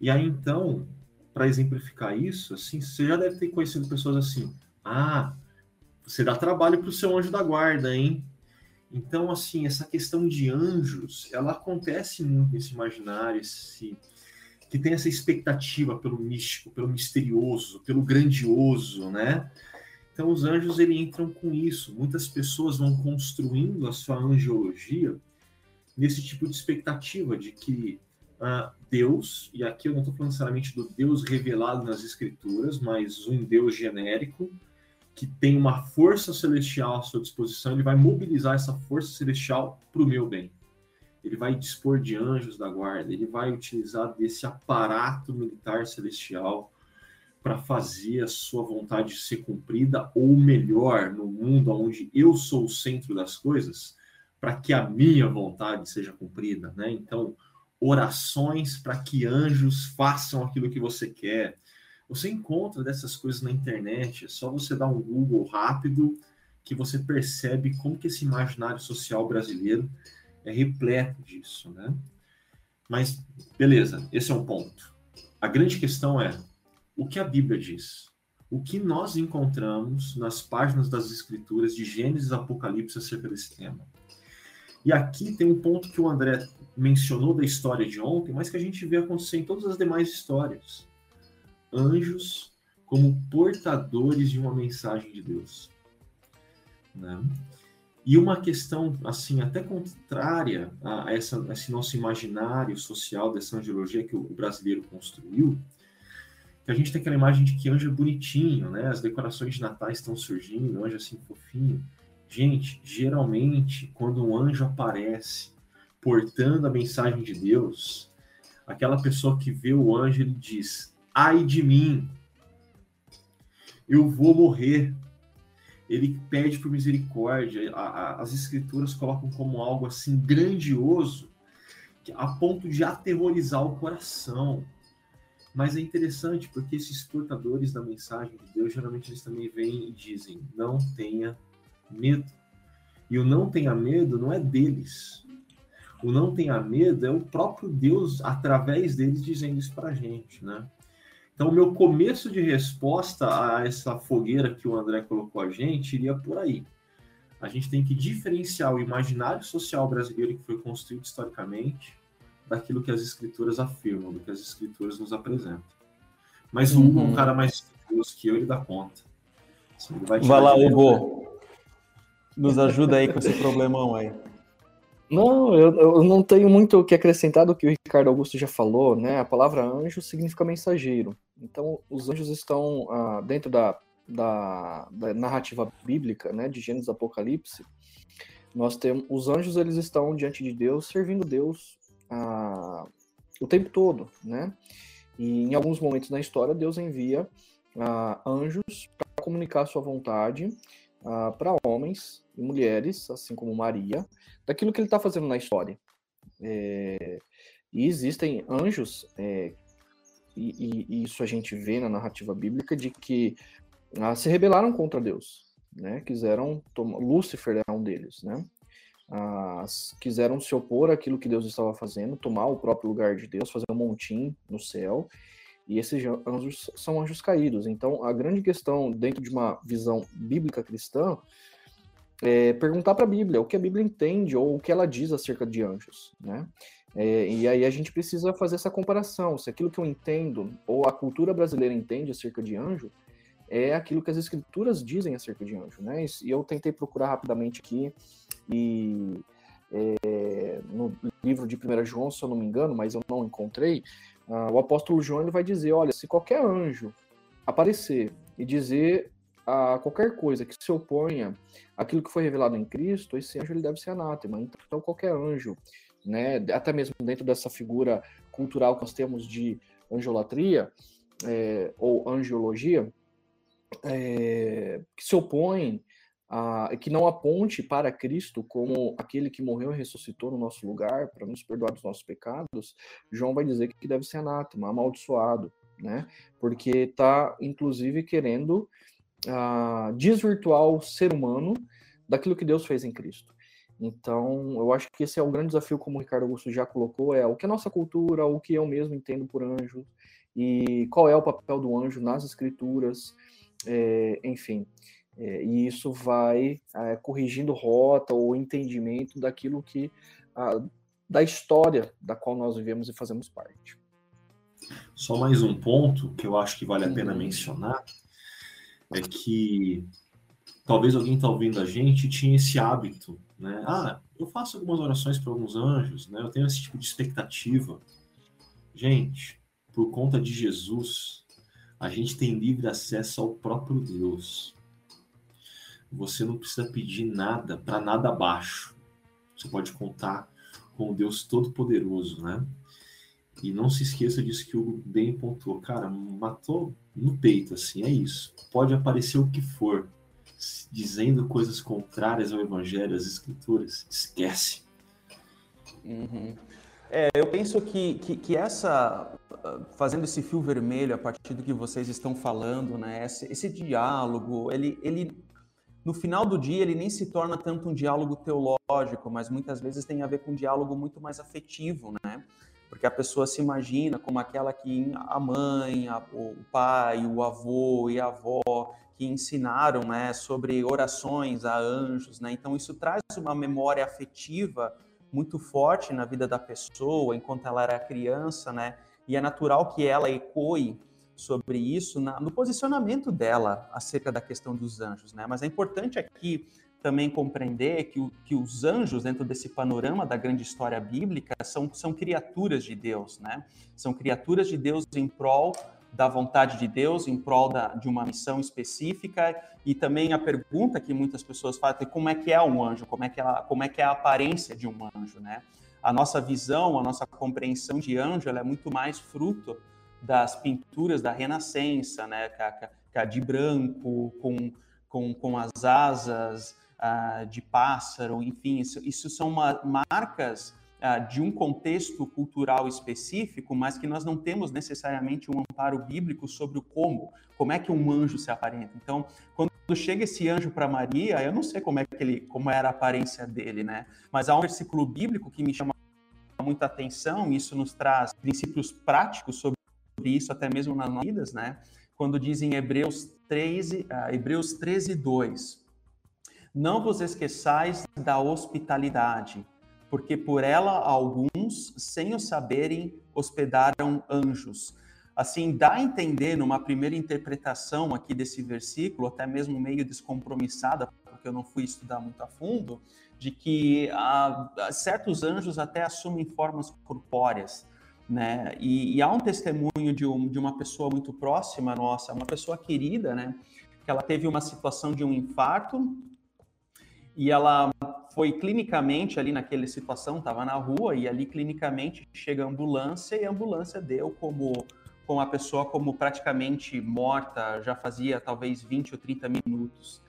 e aí, então, para exemplificar isso, assim, você já deve ter conhecido pessoas assim. Ah, você dá trabalho para o seu anjo da guarda, hein? Então, assim, essa questão de anjos, ela acontece muito nesse imaginário, esse, que tem essa expectativa pelo místico, pelo misterioso, pelo grandioso, né? Então, os anjos, ele entram com isso. Muitas pessoas vão construindo a sua angiologia nesse tipo de expectativa de que uh, Deus, e aqui eu não estou falando necessariamente do Deus revelado nas Escrituras, mas um Deus genérico, que tem uma força celestial à sua disposição, ele vai mobilizar essa força celestial para o meu bem. Ele vai dispor de anjos da guarda, ele vai utilizar desse aparato militar celestial para fazer a sua vontade ser cumprida, ou melhor, no mundo onde eu sou o centro das coisas, para que a minha vontade seja cumprida, né? Então, orações para que anjos façam aquilo que você quer. Você encontra dessas coisas na internet, é só você dar um Google rápido que você percebe como que esse imaginário social brasileiro é repleto disso, né? Mas beleza, esse é um ponto. A grande questão é o que a Bíblia diz. O que nós encontramos nas páginas das Escrituras de Gênesis e Apocalipse acerca desse tema. E aqui tem um ponto que o André mencionou da história de ontem, mas que a gente vê acontecer em todas as demais histórias. Anjos como portadores de uma mensagem de Deus. Né? E uma questão, assim, até contrária a, essa, a esse nosso imaginário social dessa angelologia que o brasileiro construiu, que a gente tem aquela imagem de que anjo é bonitinho, né? As decorações de Natal estão surgindo, anjo assim fofinho. Gente, geralmente, quando um anjo aparece portando a mensagem de Deus, aquela pessoa que vê o anjo, ele diz: ai de mim, eu vou morrer. Ele pede por misericórdia. A, a, as escrituras colocam como algo assim grandioso, a ponto de aterrorizar o coração. Mas é interessante porque esses portadores da mensagem de Deus, geralmente eles também vêm e dizem: não tenha medo. E o não tenha medo não é deles. O não tenha medo é o próprio Deus, através deles, dizendo isso para a gente, né? Então, o meu começo de resposta a essa fogueira que o André colocou a gente iria por aí. A gente tem que diferenciar o imaginário social brasileiro que foi construído historicamente daquilo que as escrituras afirmam, do que as escrituras nos apresentam. Mas um, uhum. um cara mais estudioso que eu, ele dá conta. Assim, ele vai, vai lá, Hugo. Nos ajuda aí com esse problemão aí. Não, eu, eu, não tenho muito o que acrescentar do que o Ricardo Augusto já falou, né? A palavra anjo significa mensageiro. Então, os anjos estão ah, dentro da, da, da, narrativa bíblica, né? De Gênesis Apocalipse. Nós temos os anjos, eles estão diante de Deus, servindo Deus o tempo todo, né? E em alguns momentos na história, Deus envia anjos para comunicar sua vontade para homens e mulheres, assim como Maria, daquilo que ele está fazendo na história. É, e existem anjos, é, e, e, isso a gente vê na narrativa bíblica, de que ah, se rebelaram contra Deus, né? Quiseram tomar. Lúcifer é um deles, né? Quiseram se opor àquilo que Deus estava fazendo, tomar o próprio lugar de Deus, fazer um montim no céu, e esses anjos são anjos caídos. Então, a grande questão dentro de uma visão bíblica cristã é perguntar para a Bíblia o que a Bíblia entende ou o que ela diz acerca de anjos, né? É, e aí a gente precisa fazer essa comparação, se aquilo que eu entendo ou a cultura brasileira entende acerca de anjo é aquilo que as escrituras dizem acerca de anjo, né? E eu tentei procurar rapidamente aqui e é, no livro de 1 João, se eu não me engano, mas eu não encontrei, uh, o apóstolo João ele vai dizer, olha, se qualquer anjo aparecer e dizer a qualquer coisa que se oponha àquilo que foi revelado em Cristo, esse anjo ele deve ser anátema. Então qualquer anjo, né, até mesmo dentro dessa figura cultural que nós temos de anjolatria é, ou angiologia, é, que se opõe a, que não aponte para Cristo como aquele que morreu e ressuscitou no nosso lugar para nos perdoar dos nossos pecados, João vai dizer que deve ser anátema, amaldiçoado, né? Porque está, inclusive, querendo uh, desvirtuar o ser humano daquilo que Deus fez em Cristo. Então, eu acho que esse é o grande desafio, como o Ricardo Augusto já colocou, é o que a nossa cultura, o que eu mesmo entendo por anjo, e qual é o papel do anjo nas escrituras, é, enfim. É, e isso vai é, corrigindo rota ou entendimento daquilo que a, da história da qual nós vivemos e fazemos parte. Só mais um ponto que eu acho que vale a pena uhum. mencionar é que talvez alguém está ouvindo a gente tinha esse hábito, né? Ah, eu faço algumas orações para alguns anjos, né? Eu tenho esse tipo de expectativa. Gente, por conta de Jesus, a gente tem livre acesso ao próprio Deus você não precisa pedir nada para nada abaixo. Você pode contar com o Deus Todo-Poderoso, né? E não se esqueça disso que o bem pontuou. Cara, matou no peito, assim, é isso. Pode aparecer o que for, dizendo coisas contrárias ao Evangelho, às Escrituras, esquece. Uhum. É, eu penso que, que, que, essa, fazendo esse fio vermelho a partir do que vocês estão falando, né, esse, esse diálogo, ele, ele, no final do dia, ele nem se torna tanto um diálogo teológico, mas muitas vezes tem a ver com um diálogo muito mais afetivo, né? Porque a pessoa se imagina como aquela que a mãe, a, o pai, o avô e a avó que ensinaram, né, sobre orações a anjos, né? Então isso traz uma memória afetiva muito forte na vida da pessoa enquanto ela era criança, né? E é natural que ela ecoe sobre isso na, no posicionamento dela acerca da questão dos anjos, né? Mas é importante aqui também compreender que, o, que os anjos, dentro desse panorama da grande história bíblica, são, são criaturas de Deus, né? São criaturas de Deus em prol da vontade de Deus, em prol da, de uma missão específica, e também a pergunta que muitas pessoas fazem é como é que é um anjo, como é que, ela, como é, que é a aparência de um anjo, né? A nossa visão, a nossa compreensão de anjo, ela é muito mais fruto das pinturas da Renascença, né? De branco, com, com, com as asas uh, de pássaro, enfim, isso, isso são uma, marcas ah, de um contexto cultural específico, mas que nós não temos necessariamente um amparo bíblico sobre o como, como é que um anjo se aparenta. Então, quando chega esse anjo para Maria, eu não sei como é que ele, como era a aparência dele, né? Mas há um versículo bíblico que me chama muita atenção, e isso nos traz princípios práticos sobre isso, até mesmo nas vidas, né? Quando diz em Hebreus 13, uh, Hebreus 13, 2, não vos esqueçais da hospitalidade, porque por ela alguns, sem o saberem, hospedaram anjos. Assim, dá a entender, numa primeira interpretação aqui desse versículo, até mesmo meio descompromissada, porque eu não fui estudar muito a fundo, de que ah, certos anjos até assumem formas corpóreas. Né? E, e há um testemunho de, um, de uma pessoa muito próxima nossa, uma pessoa querida, né? que ela teve uma situação de um infarto e ela foi clinicamente ali naquela situação, estava na rua e ali clinicamente chega a ambulância e a ambulância deu como com a pessoa como praticamente morta, já fazia talvez 20 ou 30 minutos.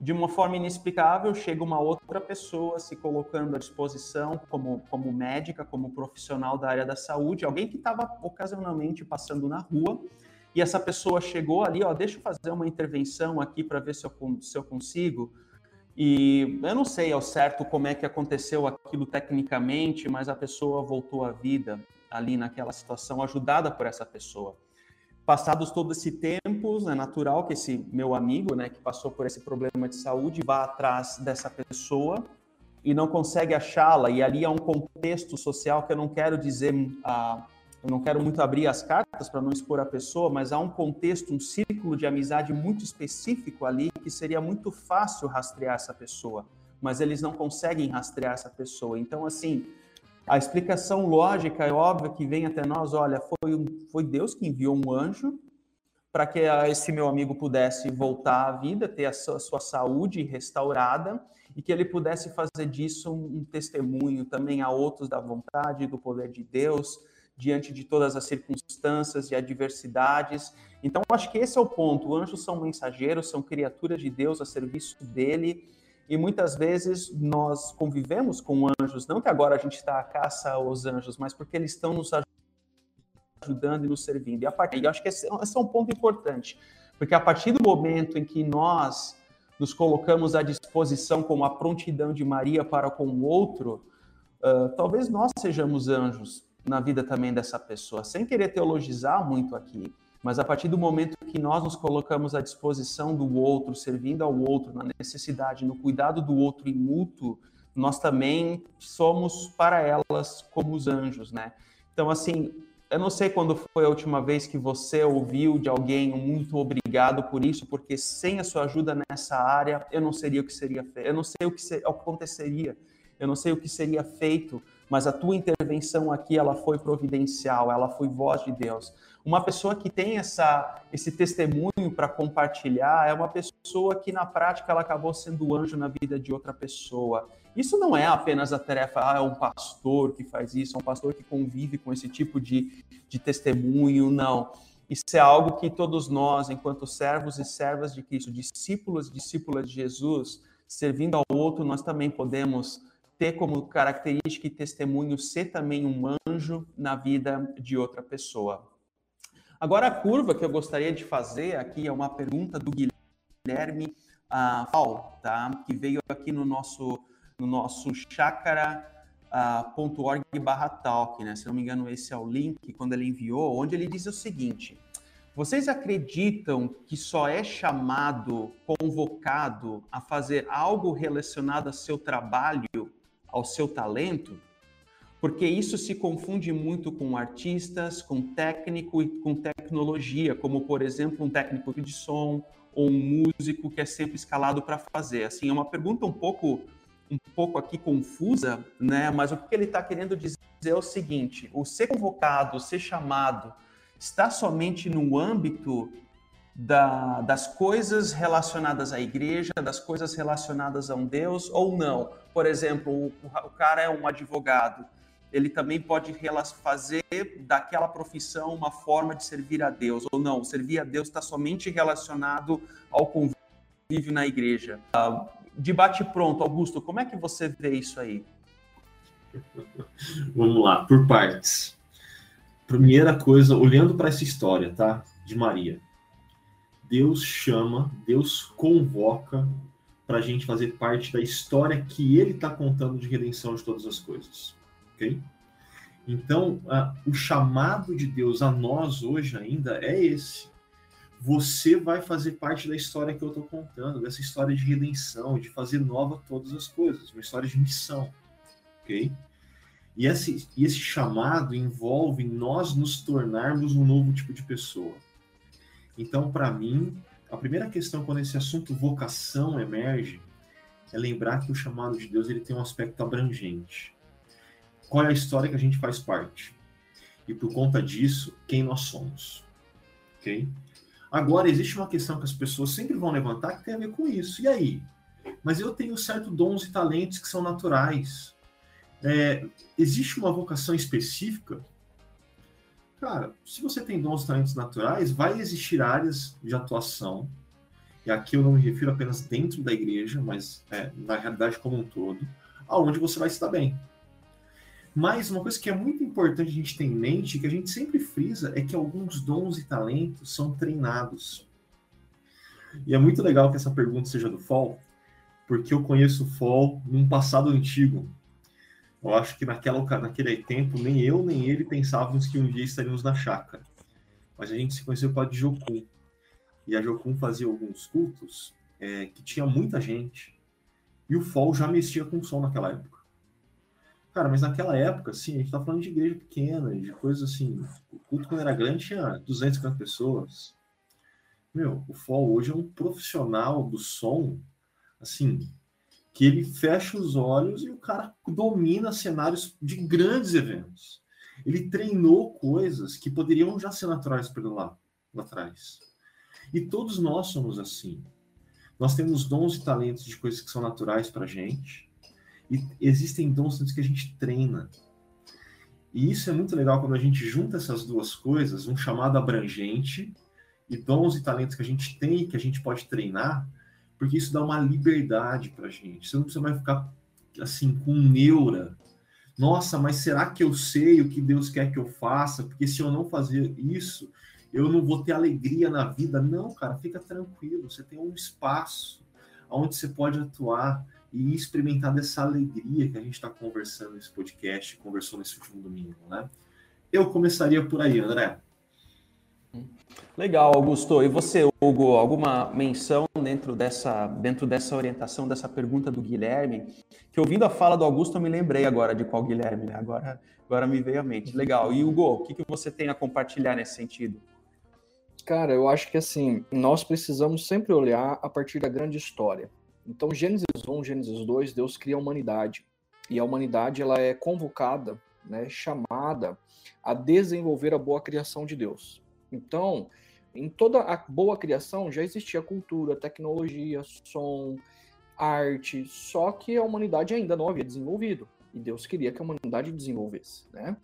De uma forma inexplicável, chega uma outra pessoa se colocando à disposição como, como médica, como profissional da área da saúde, alguém que estava ocasionalmente passando na rua, e essa pessoa chegou ali, ó, deixa eu fazer uma intervenção aqui para ver se eu, se eu consigo e eu não sei ao certo como é que aconteceu aquilo tecnicamente, mas a pessoa voltou à vida ali naquela situação, ajudada por essa pessoa. Passados todo esse tempo, é natural que esse meu amigo, né, que passou por esse problema de saúde, vá atrás dessa pessoa e não consegue achá-la. E ali há um contexto social que eu não quero dizer ah, eu não quero muito abrir as cartas para não expor a pessoa, mas há um contexto, um círculo de amizade muito específico ali que seria muito fácil rastrear essa pessoa, mas eles não conseguem rastrear essa pessoa. Então, assim, a explicação lógica é óbvia que vem até nós, olha, foi, um, foi Deus que enviou um anjo para que esse meu amigo pudesse voltar à vida, ter a sua, a sua, saúde restaurada e que ele pudesse fazer disso um, um testemunho também a outros da vontade, do poder de Deus, diante de todas as circunstâncias e adversidades. Então, acho que esse é o ponto. Anjos são mensageiros, são criaturas de Deus a serviço dele. E muitas vezes nós convivemos com anjos, não que agora a gente está à caça aos anjos, mas porque eles estão nos ajudando e nos servindo. E a partir, eu acho que esse, esse é um ponto importante, porque a partir do momento em que nós nos colocamos à disposição como a prontidão de Maria para com o outro, uh, talvez nós sejamos anjos, na vida também dessa pessoa, sem querer teologizar muito aqui, mas a partir do momento que nós nos colocamos à disposição do outro, servindo ao outro, na necessidade, no cuidado do outro e mútuo, nós também somos para elas como os anjos, né? Então, assim, eu não sei quando foi a última vez que você ouviu de alguém um muito obrigado por isso, porque sem a sua ajuda nessa área, eu não seria o que seria feito, eu não sei o que, ser, aconteceria, eu não sei o que seria feito mas a tua intervenção aqui ela foi providencial, ela foi voz de Deus. Uma pessoa que tem essa, esse testemunho para compartilhar é uma pessoa que na prática ela acabou sendo anjo na vida de outra pessoa. Isso não é apenas a tarefa, ah, é um pastor que faz isso, é um pastor que convive com esse tipo de, de testemunho, não. Isso é algo que todos nós, enquanto servos e servas de Cristo, discípulos e discípulas de Jesus, servindo ao outro, nós também podemos ter como característica e testemunho ser também um anjo na vida de outra pessoa. Agora, a curva que eu gostaria de fazer aqui é uma pergunta do Guilherme uh, Paul, tá? que veio aqui no nosso, no nosso chakra.org uh, barra talk, né? Se não me engano, esse é o link quando ele enviou, onde ele diz o seguinte: vocês acreditam que só é chamado, convocado a fazer algo relacionado ao seu trabalho, ao seu talento? Porque isso se confunde muito com artistas, com técnico e com tecnologia, como por exemplo um técnico de som ou um músico que é sempre escalado para fazer. Assim, é uma pergunta um pouco um pouco aqui confusa, né? Mas o que ele está querendo dizer é o seguinte: o ser convocado, o ser chamado, está somente no âmbito da, das coisas relacionadas à igreja, das coisas relacionadas a um Deus ou não? Por exemplo, o, o cara é um advogado ele também pode fazer daquela profissão uma forma de servir a Deus, ou não, servir a Deus está somente relacionado ao convívio na igreja. Uh, debate pronto, Augusto, como é que você vê isso aí? Vamos lá, por partes. Primeira coisa, olhando para essa história, tá? De Maria. Deus chama, Deus convoca para a gente fazer parte da história que ele está contando de redenção de todas as coisas ok? Então, o chamado de Deus a nós hoje ainda é esse. Você vai fazer parte da história que eu estou contando, dessa história de redenção, de fazer nova todas as coisas, uma história de missão, ok? E esse, e esse chamado envolve nós nos tornarmos um novo tipo de pessoa. Então, para mim, a primeira questão quando esse assunto vocação emerge é lembrar que o chamado de Deus ele tem um aspecto abrangente qual é a história que a gente faz parte. E por conta disso, quem nós somos. Ok? Agora, existe uma questão que as pessoas sempre vão levantar que tem a ver com isso. E aí? Mas eu tenho certos dons e talentos que são naturais. É, existe uma vocação específica? Cara, se você tem dons e talentos naturais, vai existir áreas de atuação. E aqui eu não me refiro apenas dentro da igreja, mas é, na realidade como um todo, aonde você vai estar bem. Mas uma coisa que é muito importante a gente ter em mente, que a gente sempre frisa, é que alguns dons e talentos são treinados. E é muito legal que essa pergunta seja do Fall, porque eu conheço o Fall num passado antigo. Eu acho que naquela, naquele tempo, nem eu nem ele pensávamos que um dia estaríamos na chácara. Mas a gente se conheceu para de Jokun. E a Jokun fazia alguns cultos é, que tinha muita gente. E o Fall já mexia com som naquela época. Cara, mas naquela época, assim, a gente tá falando de igreja pequena, de coisas assim. O culto, quando era grande, tinha 250 pessoas. Meu, o FOL hoje é um profissional do som, assim, que ele fecha os olhos e o cara domina cenários de grandes eventos. Ele treinou coisas que poderiam já ser naturais para lá, lá atrás. E todos nós somos assim. Nós temos dons e talentos de coisas que são naturais para gente e existem dons que a gente treina. E isso é muito legal quando a gente junta essas duas coisas, um chamado abrangente e dons e talentos que a gente tem e que a gente pode treinar, porque isso dá uma liberdade para a gente. Você não precisa mais ficar assim com neura. Nossa, mas será que eu sei o que Deus quer que eu faça? Porque se eu não fazer isso, eu não vou ter alegria na vida. Não, cara, fica tranquilo. Você tem um espaço onde você pode atuar e experimentar dessa alegria que a gente está conversando nesse podcast, conversou nesse último domingo, né? Eu começaria por aí, André. Legal, Augusto. E você, Hugo, alguma menção dentro dessa, dentro dessa orientação, dessa pergunta do Guilherme? Que ouvindo a fala do Augusto, eu me lembrei agora de qual Guilherme, né? Agora, agora me veio à mente. Legal. E, Hugo, o que, que você tem a compartilhar nesse sentido? Cara, eu acho que assim, nós precisamos sempre olhar a partir da grande história. Então, Gênesis 1, Gênesis 2, Deus cria a humanidade. e a humanidade ela é convocada, né, chamada a desenvolver a boa criação de Deus. Então, em toda a boa criação já existia cultura, tecnologia, som, arte, só que a humanidade ainda não havia desenvolvido. E Deus queria que a humanidade desenvolvesse, né?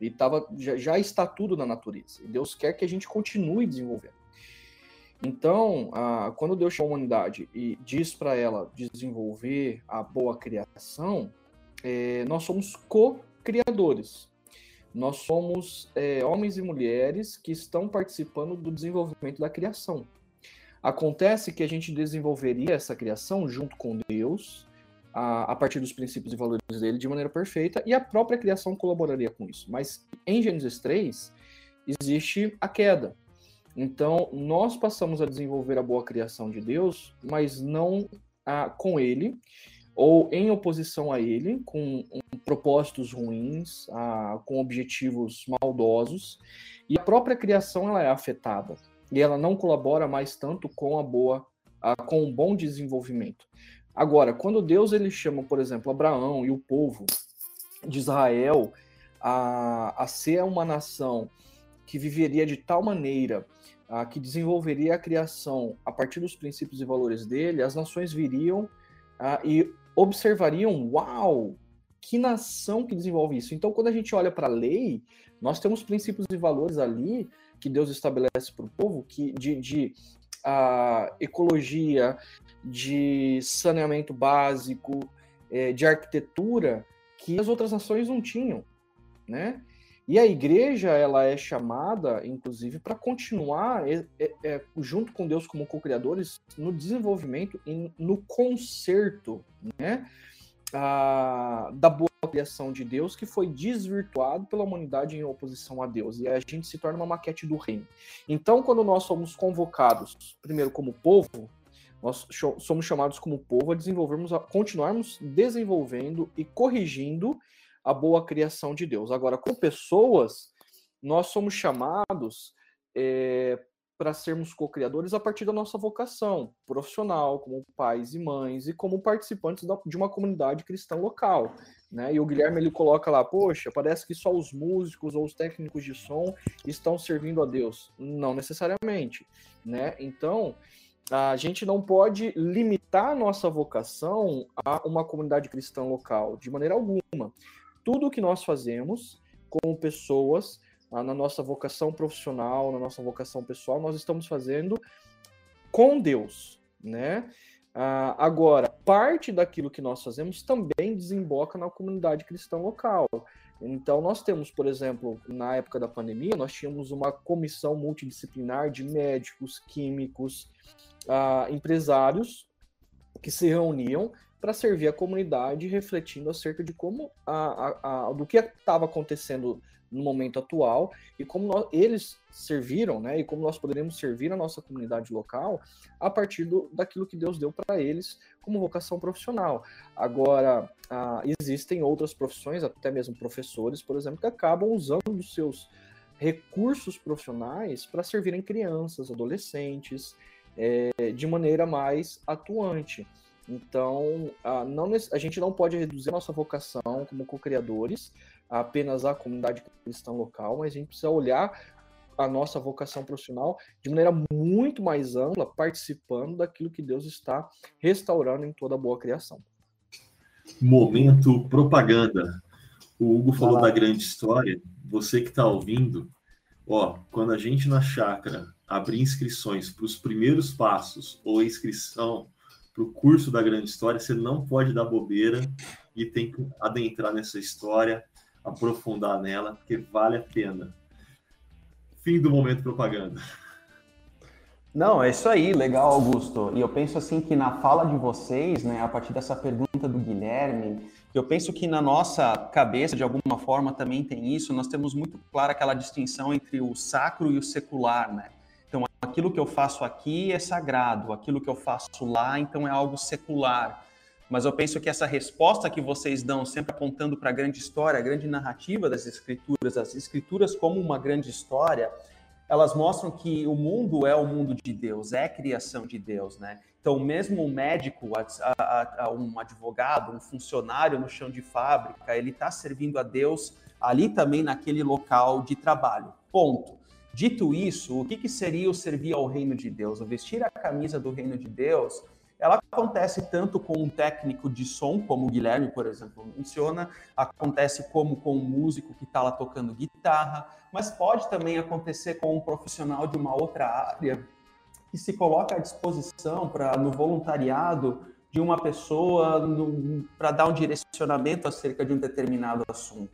E tava, já, já está tudo na natureza. E Deus quer que a gente continue desenvolvendo. Então, ah, quando Deus chama a humanidade e diz para ela desenvolver a boa criação, é, nós somos co-criadores. Nós somos é, homens e mulheres que estão participando do desenvolvimento da criação. Acontece que a gente desenvolveria essa criação junto com Deus, a, a, partir dos princípios e valores dele, de maneira perfeita, e a própria criação colaboraria com isso. Mas em Gênesis 3, existe a queda. Então, nós passamos a desenvolver a boa criação de Deus, mas não a, com ele, ou em oposição a ele, com um, propósitos ruins, a, com objetivos maldosos, e a própria criação ela é afetada e ela não colabora mais tanto com a boa, a, com o um bom desenvolvimento. Agora, quando Deus ele chama, por exemplo, Abraão e o povo de Israel a, a ser uma nação que viveria de tal maneira a, que desenvolveria a criação a partir dos princípios e valores dele, as nações viriam a, e observariam, uau, que nação que desenvolve isso. Então, quando a gente olha para a lei, nós temos princípios e valores ali que Deus estabelece para o povo, que de, de ecologia, de saneamento básico, é, de arquitetura, que as outras nações não tinham, né? E a igreja ela é chamada, inclusive, para continuar é, é, é, junto com Deus como co-criadores no desenvolvimento e no conserto, né? a, da boa criação de Deus que foi desvirtuado pela humanidade em oposição a Deus. E a gente se torna uma maquete do reino. Então, quando nós somos convocados, primeiro como povo, nós somos chamados como povo a desenvolvermos, a continuarmos desenvolvendo e corrigindo a boa criação de Deus. Agora, como pessoas, nós somos chamados é, para sermos co-criadores a partir da nossa vocação profissional, como pais e mães, e como participantes de uma comunidade cristã local. Né? E o Guilherme ele coloca lá, poxa, parece que só os músicos ou os técnicos de som estão servindo a Deus. Não necessariamente. Né? Então, a gente não pode limitar a nossa vocação a uma comunidade cristã local, de maneira alguma. Tudo o que nós fazemos como pessoas na nossa vocação profissional, na nossa vocação pessoal, nós estamos fazendo com Deus, né? Ah, agora, parte daquilo que nós fazemos também desemboca na comunidade cristã local. Então, nós temos, por exemplo, na época da pandemia, nós tínhamos uma comissão multidisciplinar de médicos, químicos, ah, empresários que se reuniam para servir a comunidade, refletindo acerca de como a, a, a do que estava acontecendo no momento atual e como nós, eles serviram, né, e como nós poderemos servir a nossa comunidade local a partir do, daquilo que Deus deu para eles como vocação profissional. Agora, existem outras profissões, até mesmo professores, por exemplo, que acabam usando os seus recursos profissionais para servirem crianças, adolescentes, é, de maneira mais atuante. Então, a, não, a gente não pode reduzir a nossa vocação como co-criadores apenas à comunidade cristã local, mas a gente precisa olhar a nossa vocação profissional de maneira muito mais ampla, participando daquilo que Deus está restaurando em toda a boa criação. Momento propaganda. O Hugo falou da grande história. Você que está ouvindo, ó, quando a gente na chácara abrir inscrições para os primeiros passos ou inscrição para o curso da grande história, você não pode dar bobeira e tem que adentrar nessa história, aprofundar nela, porque vale a pena. Fim do momento propaganda. Não, é isso aí, legal, Augusto. E eu penso assim que na fala de vocês, né, a partir dessa pergunta do Guilherme, eu penso que na nossa cabeça, de alguma forma, também tem isso. Nós temos muito clara aquela distinção entre o sacro e o secular, né? Aquilo que eu faço aqui é sagrado, aquilo que eu faço lá, então, é algo secular mas eu penso que essa resposta que vocês dão, sempre apontando para a grande história, a grande narrativa das escrituras, as escrituras como uma grande história, elas mostram que o mundo é o mundo de Deus, é a criação de Deus, né? Então, mesmo um médico, a, a, um advogado, um funcionário no chão de fábrica, ele está servindo a Deus ali também naquele local de trabalho. Ponto. Dito isso, o que, que seria o servir ao reino de Deus? O vestir a camisa do reino de Deus ela acontece tanto com um técnico de som, como o Guilherme, por exemplo, menciona, acontece como com um músico que está lá tocando guitarra, mas pode também acontecer com um profissional de uma outra área que se coloca à disposição para no voluntariado de uma pessoa para dar um direcionamento acerca de um determinado assunto.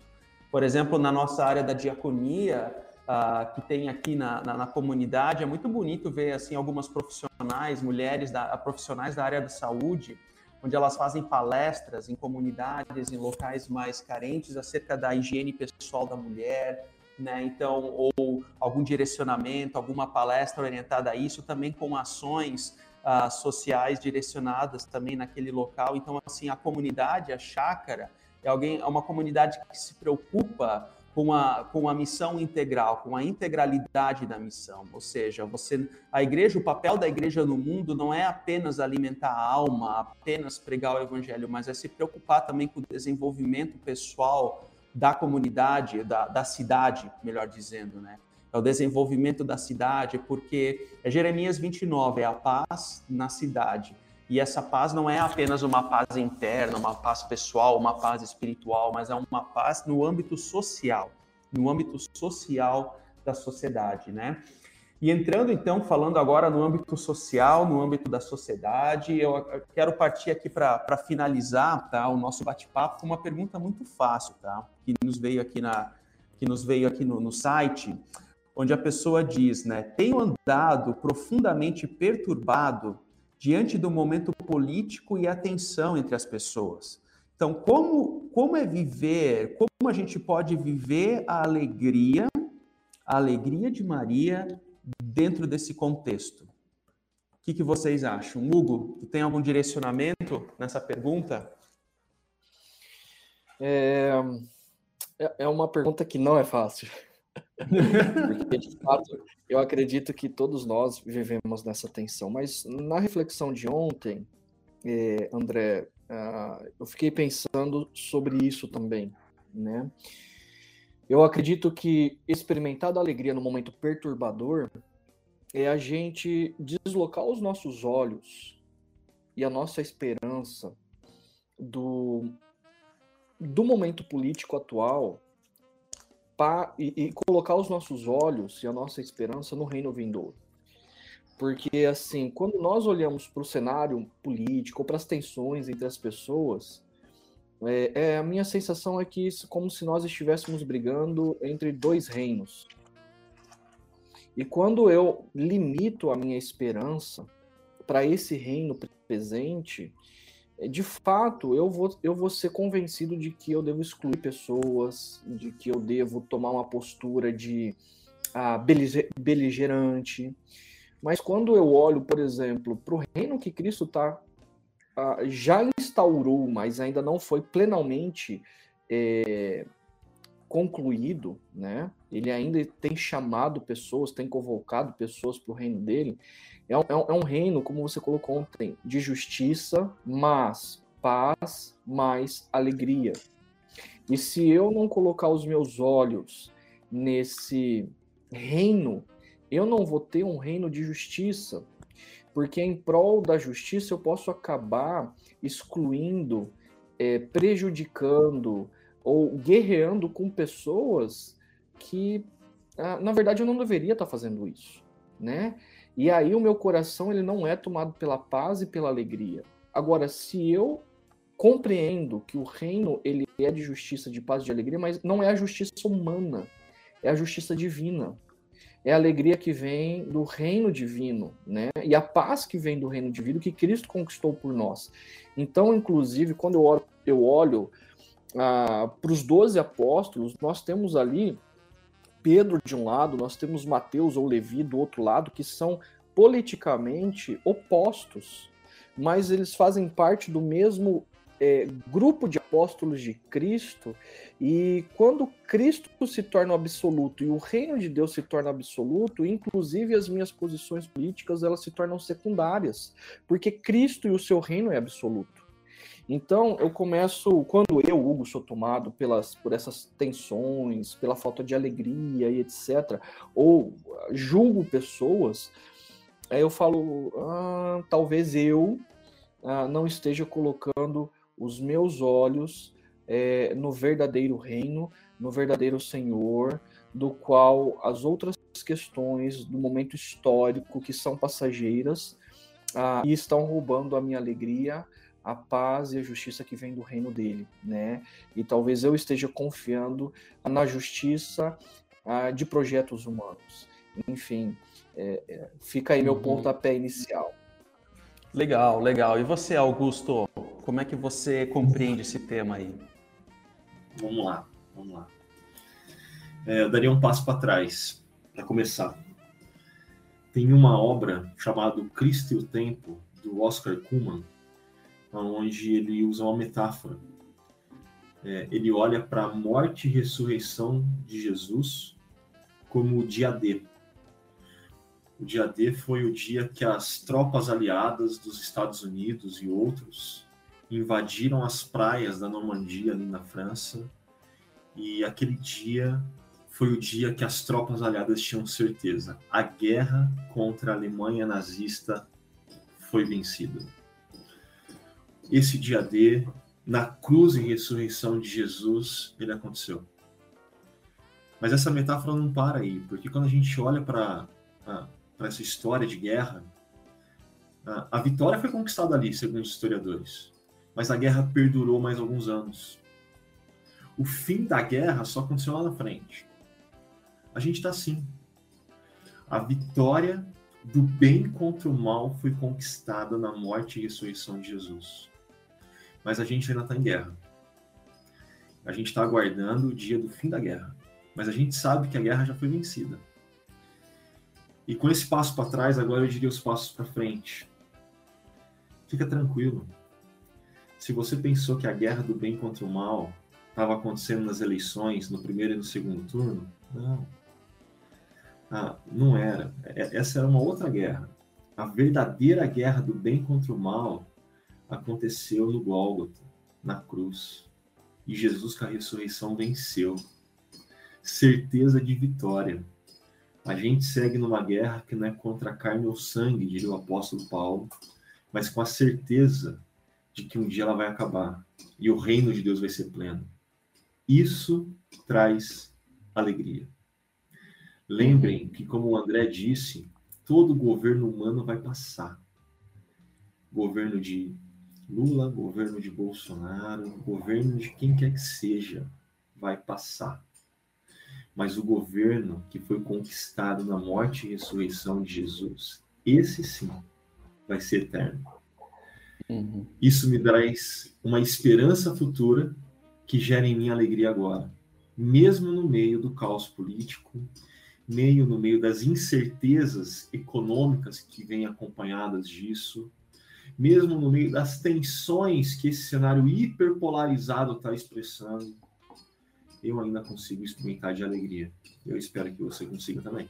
Por exemplo, na nossa área da diaconia, uh, que tem aqui na, na, na, comunidade, é muito bonito ver assim algumas profissionais, mulheres da, profissionais da área da saúde, onde elas fazem palestras em comunidades, em locais mais carentes acerca da higiene pessoal da mulher, né? Então, ou algum direcionamento, alguma palestra orientada a isso, também com ações uh, sociais direcionadas também naquele local. Então, assim, a comunidade, a chácara, é alguém, é uma comunidade que se preocupa com a, com a missão integral, com a integralidade da missão. Ou seja, você, a igreja, o papel da igreja no mundo não é apenas alimentar a alma, apenas pregar o evangelho, mas é se preocupar também com o desenvolvimento pessoal da comunidade, da, da cidade, melhor dizendo, né? É o desenvolvimento da cidade, porque é Jeremias 29, é a paz na cidade. E essa paz não é apenas uma paz interna, uma paz pessoal, uma paz espiritual, mas é uma paz no âmbito social, no âmbito social da sociedade, né? E entrando então, falando agora no âmbito social, no âmbito da sociedade, eu quero partir aqui para finalizar tá, o nosso bate-papo com uma pergunta muito fácil, tá? Que nos veio aqui, na, que nos veio aqui no, no site, onde a pessoa diz, né? Tenho andado profundamente perturbado diante do momento político e a tensão entre as pessoas. Então, como, como é viver, como a gente pode viver a alegria, a alegria de Maria dentro desse contexto? O que, que vocês acham? Hugo, tu tem algum direcionamento nessa pergunta? É, é, é uma pergunta que não é fácil. Porque, de fato, eu acredito que todos nós vivemos nessa tensão. Mas na reflexão de ontem, é, André, uh, eu fiquei pensando sobre isso também, né? Eu acredito que experimentar a alegria no momento perturbador é a gente deslocar os nossos olhos e a nossa esperança do, do momento político atual e, e colocar os nossos olhos e a nossa esperança no reino vindouro. Porque, assim, quando nós olhamos para o cenário político, para as tensões entre as pessoas, é, é, a minha sensação é que isso como se nós estivéssemos brigando entre dois reinos. E quando eu limito a minha esperança para esse reino presente, de fato eu vou, eu vou ser convencido de que eu devo excluir pessoas, de que eu devo tomar uma postura de ah, beligerante. Mas quando eu olho, por exemplo, para o reino que Cristo tá, ah, já instaurou, mas ainda não foi plenamente é, concluído, né? Ele ainda tem chamado pessoas, tem convocado pessoas para o reino dele. É um, é um, reino, como você colocou ontem, de justiça, mas paz, mais alegria. E se eu não colocar os meus olhos nesse reino, eu não vou ter um reino de justiça, porque em prol da justiça eu posso acabar excluindo, é, prejudicando, ou guerreando com pessoas que, ah, na verdade, eu não deveria estar fazendo isso, né? E aí o meu coração ele não é tomado pela paz e pela alegria. Agora, se eu compreendo que o reino ele é de justiça, de paz de alegria, mas não é a justiça humana, é a justiça divina. É a alegria que vem do reino divino, né? E a paz que vem do reino divino que Cristo conquistou por nós. Então, inclusive, quando eu olho, eu olho ah, para os doze apóstolos, nós temos ali Pedro de um lado, nós temos Mateus ou Levi do outro lado, que são politicamente opostos, mas eles fazem parte do mesmo é, grupo de apóstolos de Cristo, e quando Cristo se torna absoluto e o reino de Deus se torna absoluto, inclusive as minhas posições políticas elas se tornam secundárias, porque Cristo e o seu reino é absoluto. Então eu começo, quando eu, Hugo, sou tomado pelas, por essas tensões, pela falta de alegria e etc., ou julgo pessoas, aí eu falo, ah, talvez eu ah, não esteja colocando os meus olhos é, no verdadeiro reino, no verdadeiro Senhor, do qual as outras questões do momento histórico que são passageiras ah, e estão roubando a minha alegria, a paz e a justiça que vem do reino dele, né? E talvez eu esteja confiando na justiça ah, de projetos humanos. Enfim, é, é, fica aí meu uhum. pontapé inicial. Legal, legal. E você, Augusto, como é que você compreende esse tema aí? Vamos lá, vamos lá. É, eu daria um passo para trás, para começar. Tem uma obra chamada Cristo e o Tempo, do Oscar Kuhlman, onde ele usa uma metáfora. É, ele olha para a morte e ressurreição de Jesus como o dia D. O dia D foi o dia que as tropas aliadas dos Estados Unidos e outros invadiram as praias da Normandia, ali na França, e aquele dia foi o dia que as tropas aliadas tinham certeza: a guerra contra a Alemanha nazista foi vencida. Esse dia D, na cruz e ressurreição de Jesus, ele aconteceu. Mas essa metáfora não para aí, porque quando a gente olha para essa história de guerra, a, a vitória foi conquistada ali, segundo os historiadores, mas a guerra perdurou mais alguns anos. O fim da guerra só aconteceu lá na frente. A gente está assim. A vitória do bem contra o mal foi conquistada na morte e ressurreição de Jesus. Mas a gente ainda está em guerra. A gente está aguardando o dia do fim da guerra. Mas a gente sabe que a guerra já foi vencida. E com esse passo para trás, agora eu diria os passos para frente. Fica tranquilo. Se você pensou que a guerra do bem contra o mal estava acontecendo nas eleições, no primeiro e no segundo turno, não. Ah, não era. É, essa era uma outra guerra. A verdadeira guerra do bem contra o mal aconteceu no Gólgota, na cruz. E Jesus, com a ressurreição, venceu. Certeza de vitória. A gente segue numa guerra que não é contra a carne ou sangue, diria o apóstolo Paulo, mas com a certeza de que um dia ela vai acabar e o reino de Deus vai ser pleno. Isso traz alegria. Lembrem que, como o André disse, todo governo humano vai passar. Governo de Lula, governo de Bolsonaro, governo de quem quer que seja, vai passar mas o governo que foi conquistado na morte e ressurreição de Jesus, esse sim vai ser eterno. Uhum. Isso me traz uma esperança futura que gera em mim alegria agora, mesmo no meio do caos político, meio no meio das incertezas econômicas que vêm acompanhadas disso, mesmo no meio das tensões que esse cenário hiperpolarizado está expressando eu ainda consigo experimentar de alegria. Eu espero que você consiga também.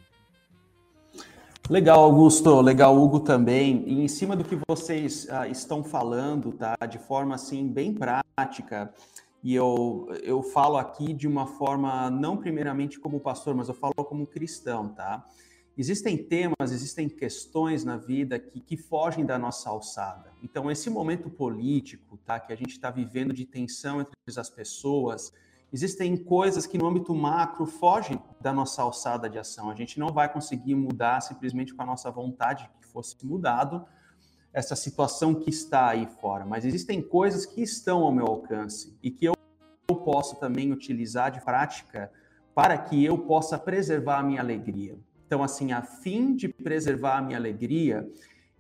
Legal, Augusto. Legal, Hugo também. E em cima do que vocês ah, estão falando, tá? De forma assim bem prática. E eu, eu falo aqui de uma forma não primeiramente como pastor, mas eu falo como cristão, tá? Existem temas, existem questões na vida que, que fogem da nossa alçada. Então, esse momento político, tá? Que a gente está vivendo de tensão entre as pessoas, Existem coisas que no âmbito macro fogem da nossa alçada de ação. A gente não vai conseguir mudar simplesmente com a nossa vontade que fosse mudado essa situação que está aí fora. Mas existem coisas que estão ao meu alcance e que eu posso também utilizar de prática para que eu possa preservar a minha alegria. Então, assim, a fim de preservar a minha alegria,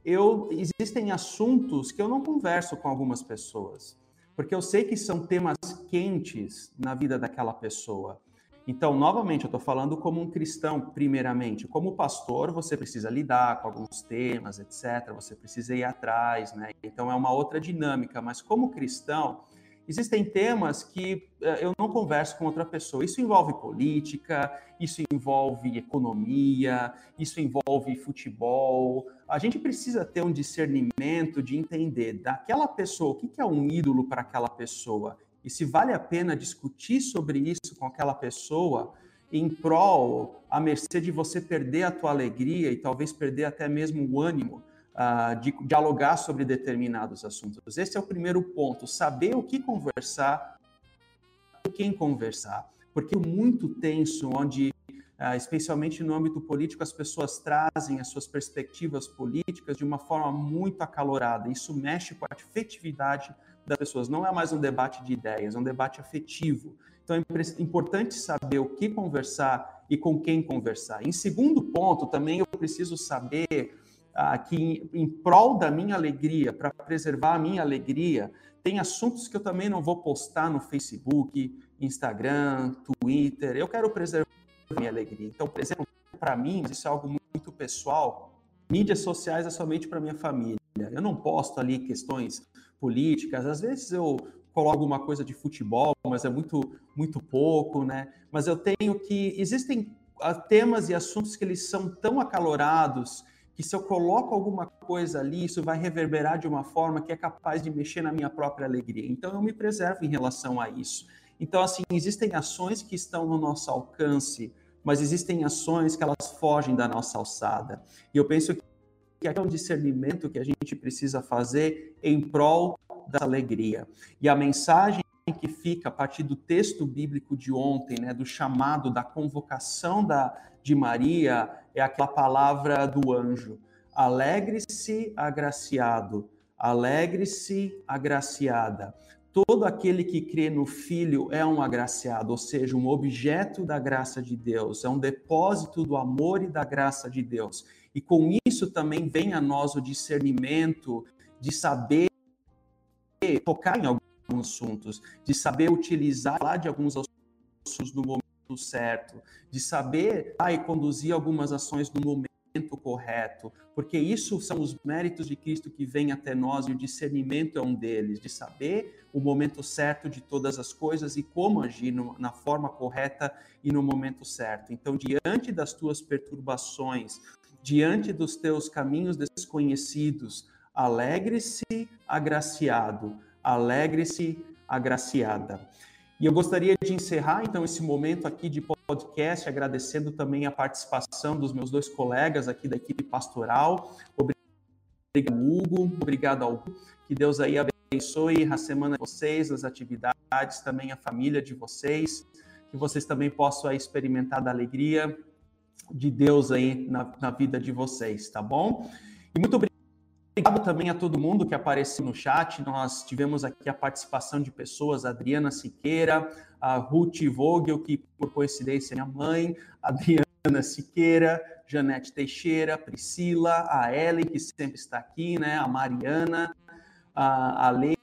eu existem assuntos que eu não converso com algumas pessoas porque eu sei que são temas quentes na vida daquela pessoa. Então, novamente, eu estou falando como um cristão, primeiramente. Como pastor, você precisa lidar com alguns temas, etc. Você precisa ir atrás, né? Então, é uma outra dinâmica. Mas como cristão, existem temas que uh, eu não converso com outra pessoa. Isso envolve política, isso envolve economia, isso envolve futebol. A gente precisa ter um discernimento de entender daquela pessoa, o que, que é um ídolo para aquela pessoa e se vale a pena discutir sobre isso com aquela pessoa em prol, à mercê de você perder a tua alegria e talvez perder até mesmo o ânimo uh, de dialogar sobre determinados assuntos. Esse é o primeiro ponto, saber o que conversar, com quem conversar. Porque muito tenso, onde, uh, especialmente no âmbito político, as pessoas trazem as suas perspectivas políticas de uma forma muito acalorada. Isso mexe com a afetividade das pessoas. Não é mais um debate de ideias, é um debate afetivo. Então é importante saber o que conversar e com quem conversar. Em segundo ponto, também eu preciso saber ah, que, em, em prol da minha alegria, para preservar a minha alegria, tem assuntos que eu também não vou postar no Facebook, Instagram, Twitter. Eu quero preservar a minha alegria. Então, por exemplo, para mim, isso é algo muito pessoal. Mídias sociais é somente para minha família. Eu não posto ali questões políticas. Às vezes eu coloco alguma coisa de futebol, mas é muito, muito pouco, né? Mas eu tenho que. Existem ah, temas e assuntos que eles são tão acalorados que se eu coloco alguma coisa ali, isso vai reverberar de uma forma que é capaz de mexer na minha própria alegria. Então eu me preservo em relação a isso. Então, assim, existem ações que estão no nosso alcance, mas existem ações que elas fogem da nossa alçada. E eu penso que que é um discernimento que a gente precisa fazer em prol da alegria. E a mensagem que fica a partir do texto bíblico de ontem, né, do chamado, da convocação da, de Maria, é aquela palavra do anjo: alegre-se, agraciado, alegre-se, agraciada. Todo aquele que crê no Filho é um agraciado, ou seja, um objeto da graça de Deus, é um depósito do amor e da graça de Deus. E com isso também vem a nós o discernimento de saber tocar em alguns assuntos, de saber utilizar lá de alguns assuntos no momento certo, de saber ah, conduzir algumas ações no momento correto, porque isso são os méritos de Cristo que vêm até nós e o discernimento é um deles, de saber o momento certo de todas as coisas e como agir no, na forma correta e no momento certo. Então, diante das tuas perturbações, diante dos teus caminhos desconhecidos. Alegre-se, agraciado. Alegre-se, agraciada. E eu gostaria de encerrar, então, esse momento aqui de podcast, agradecendo também a participação dos meus dois colegas aqui da equipe pastoral. Obrigado, Hugo. Obrigado ao Que Deus aí abençoe a semana de vocês, as atividades, também a família de vocês. Que vocês também possam experimentar da alegria de Deus aí na, na vida de vocês, tá bom? E muito obrigado também a todo mundo que apareceu no chat. Nós tivemos aqui a participação de pessoas, Adriana Siqueira, a Ruth Vogel, que por coincidência é minha mãe, Adriana Siqueira, Janete Teixeira, Priscila, a Ellen, que sempre está aqui, né? A Mariana, a, Lê,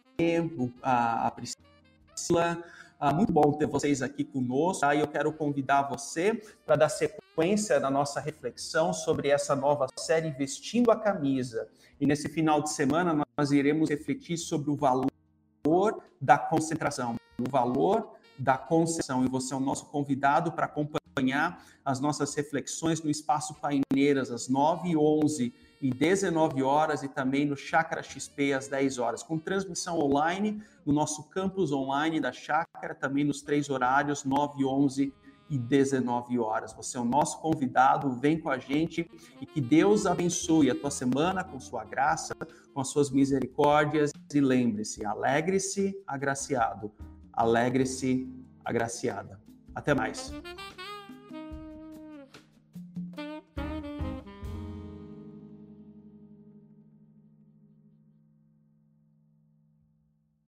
a Priscila, ah, muito bom ter vocês aqui conosco. Tá? E eu quero convidar você para dar sequência na nossa reflexão sobre essa nova série Vestindo a Camisa. E nesse final de semana nós iremos refletir sobre o valor da concentração, o valor da concentração. E você é o nosso convidado para acompanhar as nossas reflexões no Espaço Paineiras, às 9 e 11 e 19 horas e também no Chácara XP às 10 horas, com transmissão online no nosso campus online da Chácara, também nos três horários, 9, 11 e 19 horas. Você é o nosso convidado, vem com a gente e que Deus abençoe a tua semana com sua graça, com as suas misericórdias e lembre-se, alegre-se, agraciado, alegre-se, agraciada. Até mais.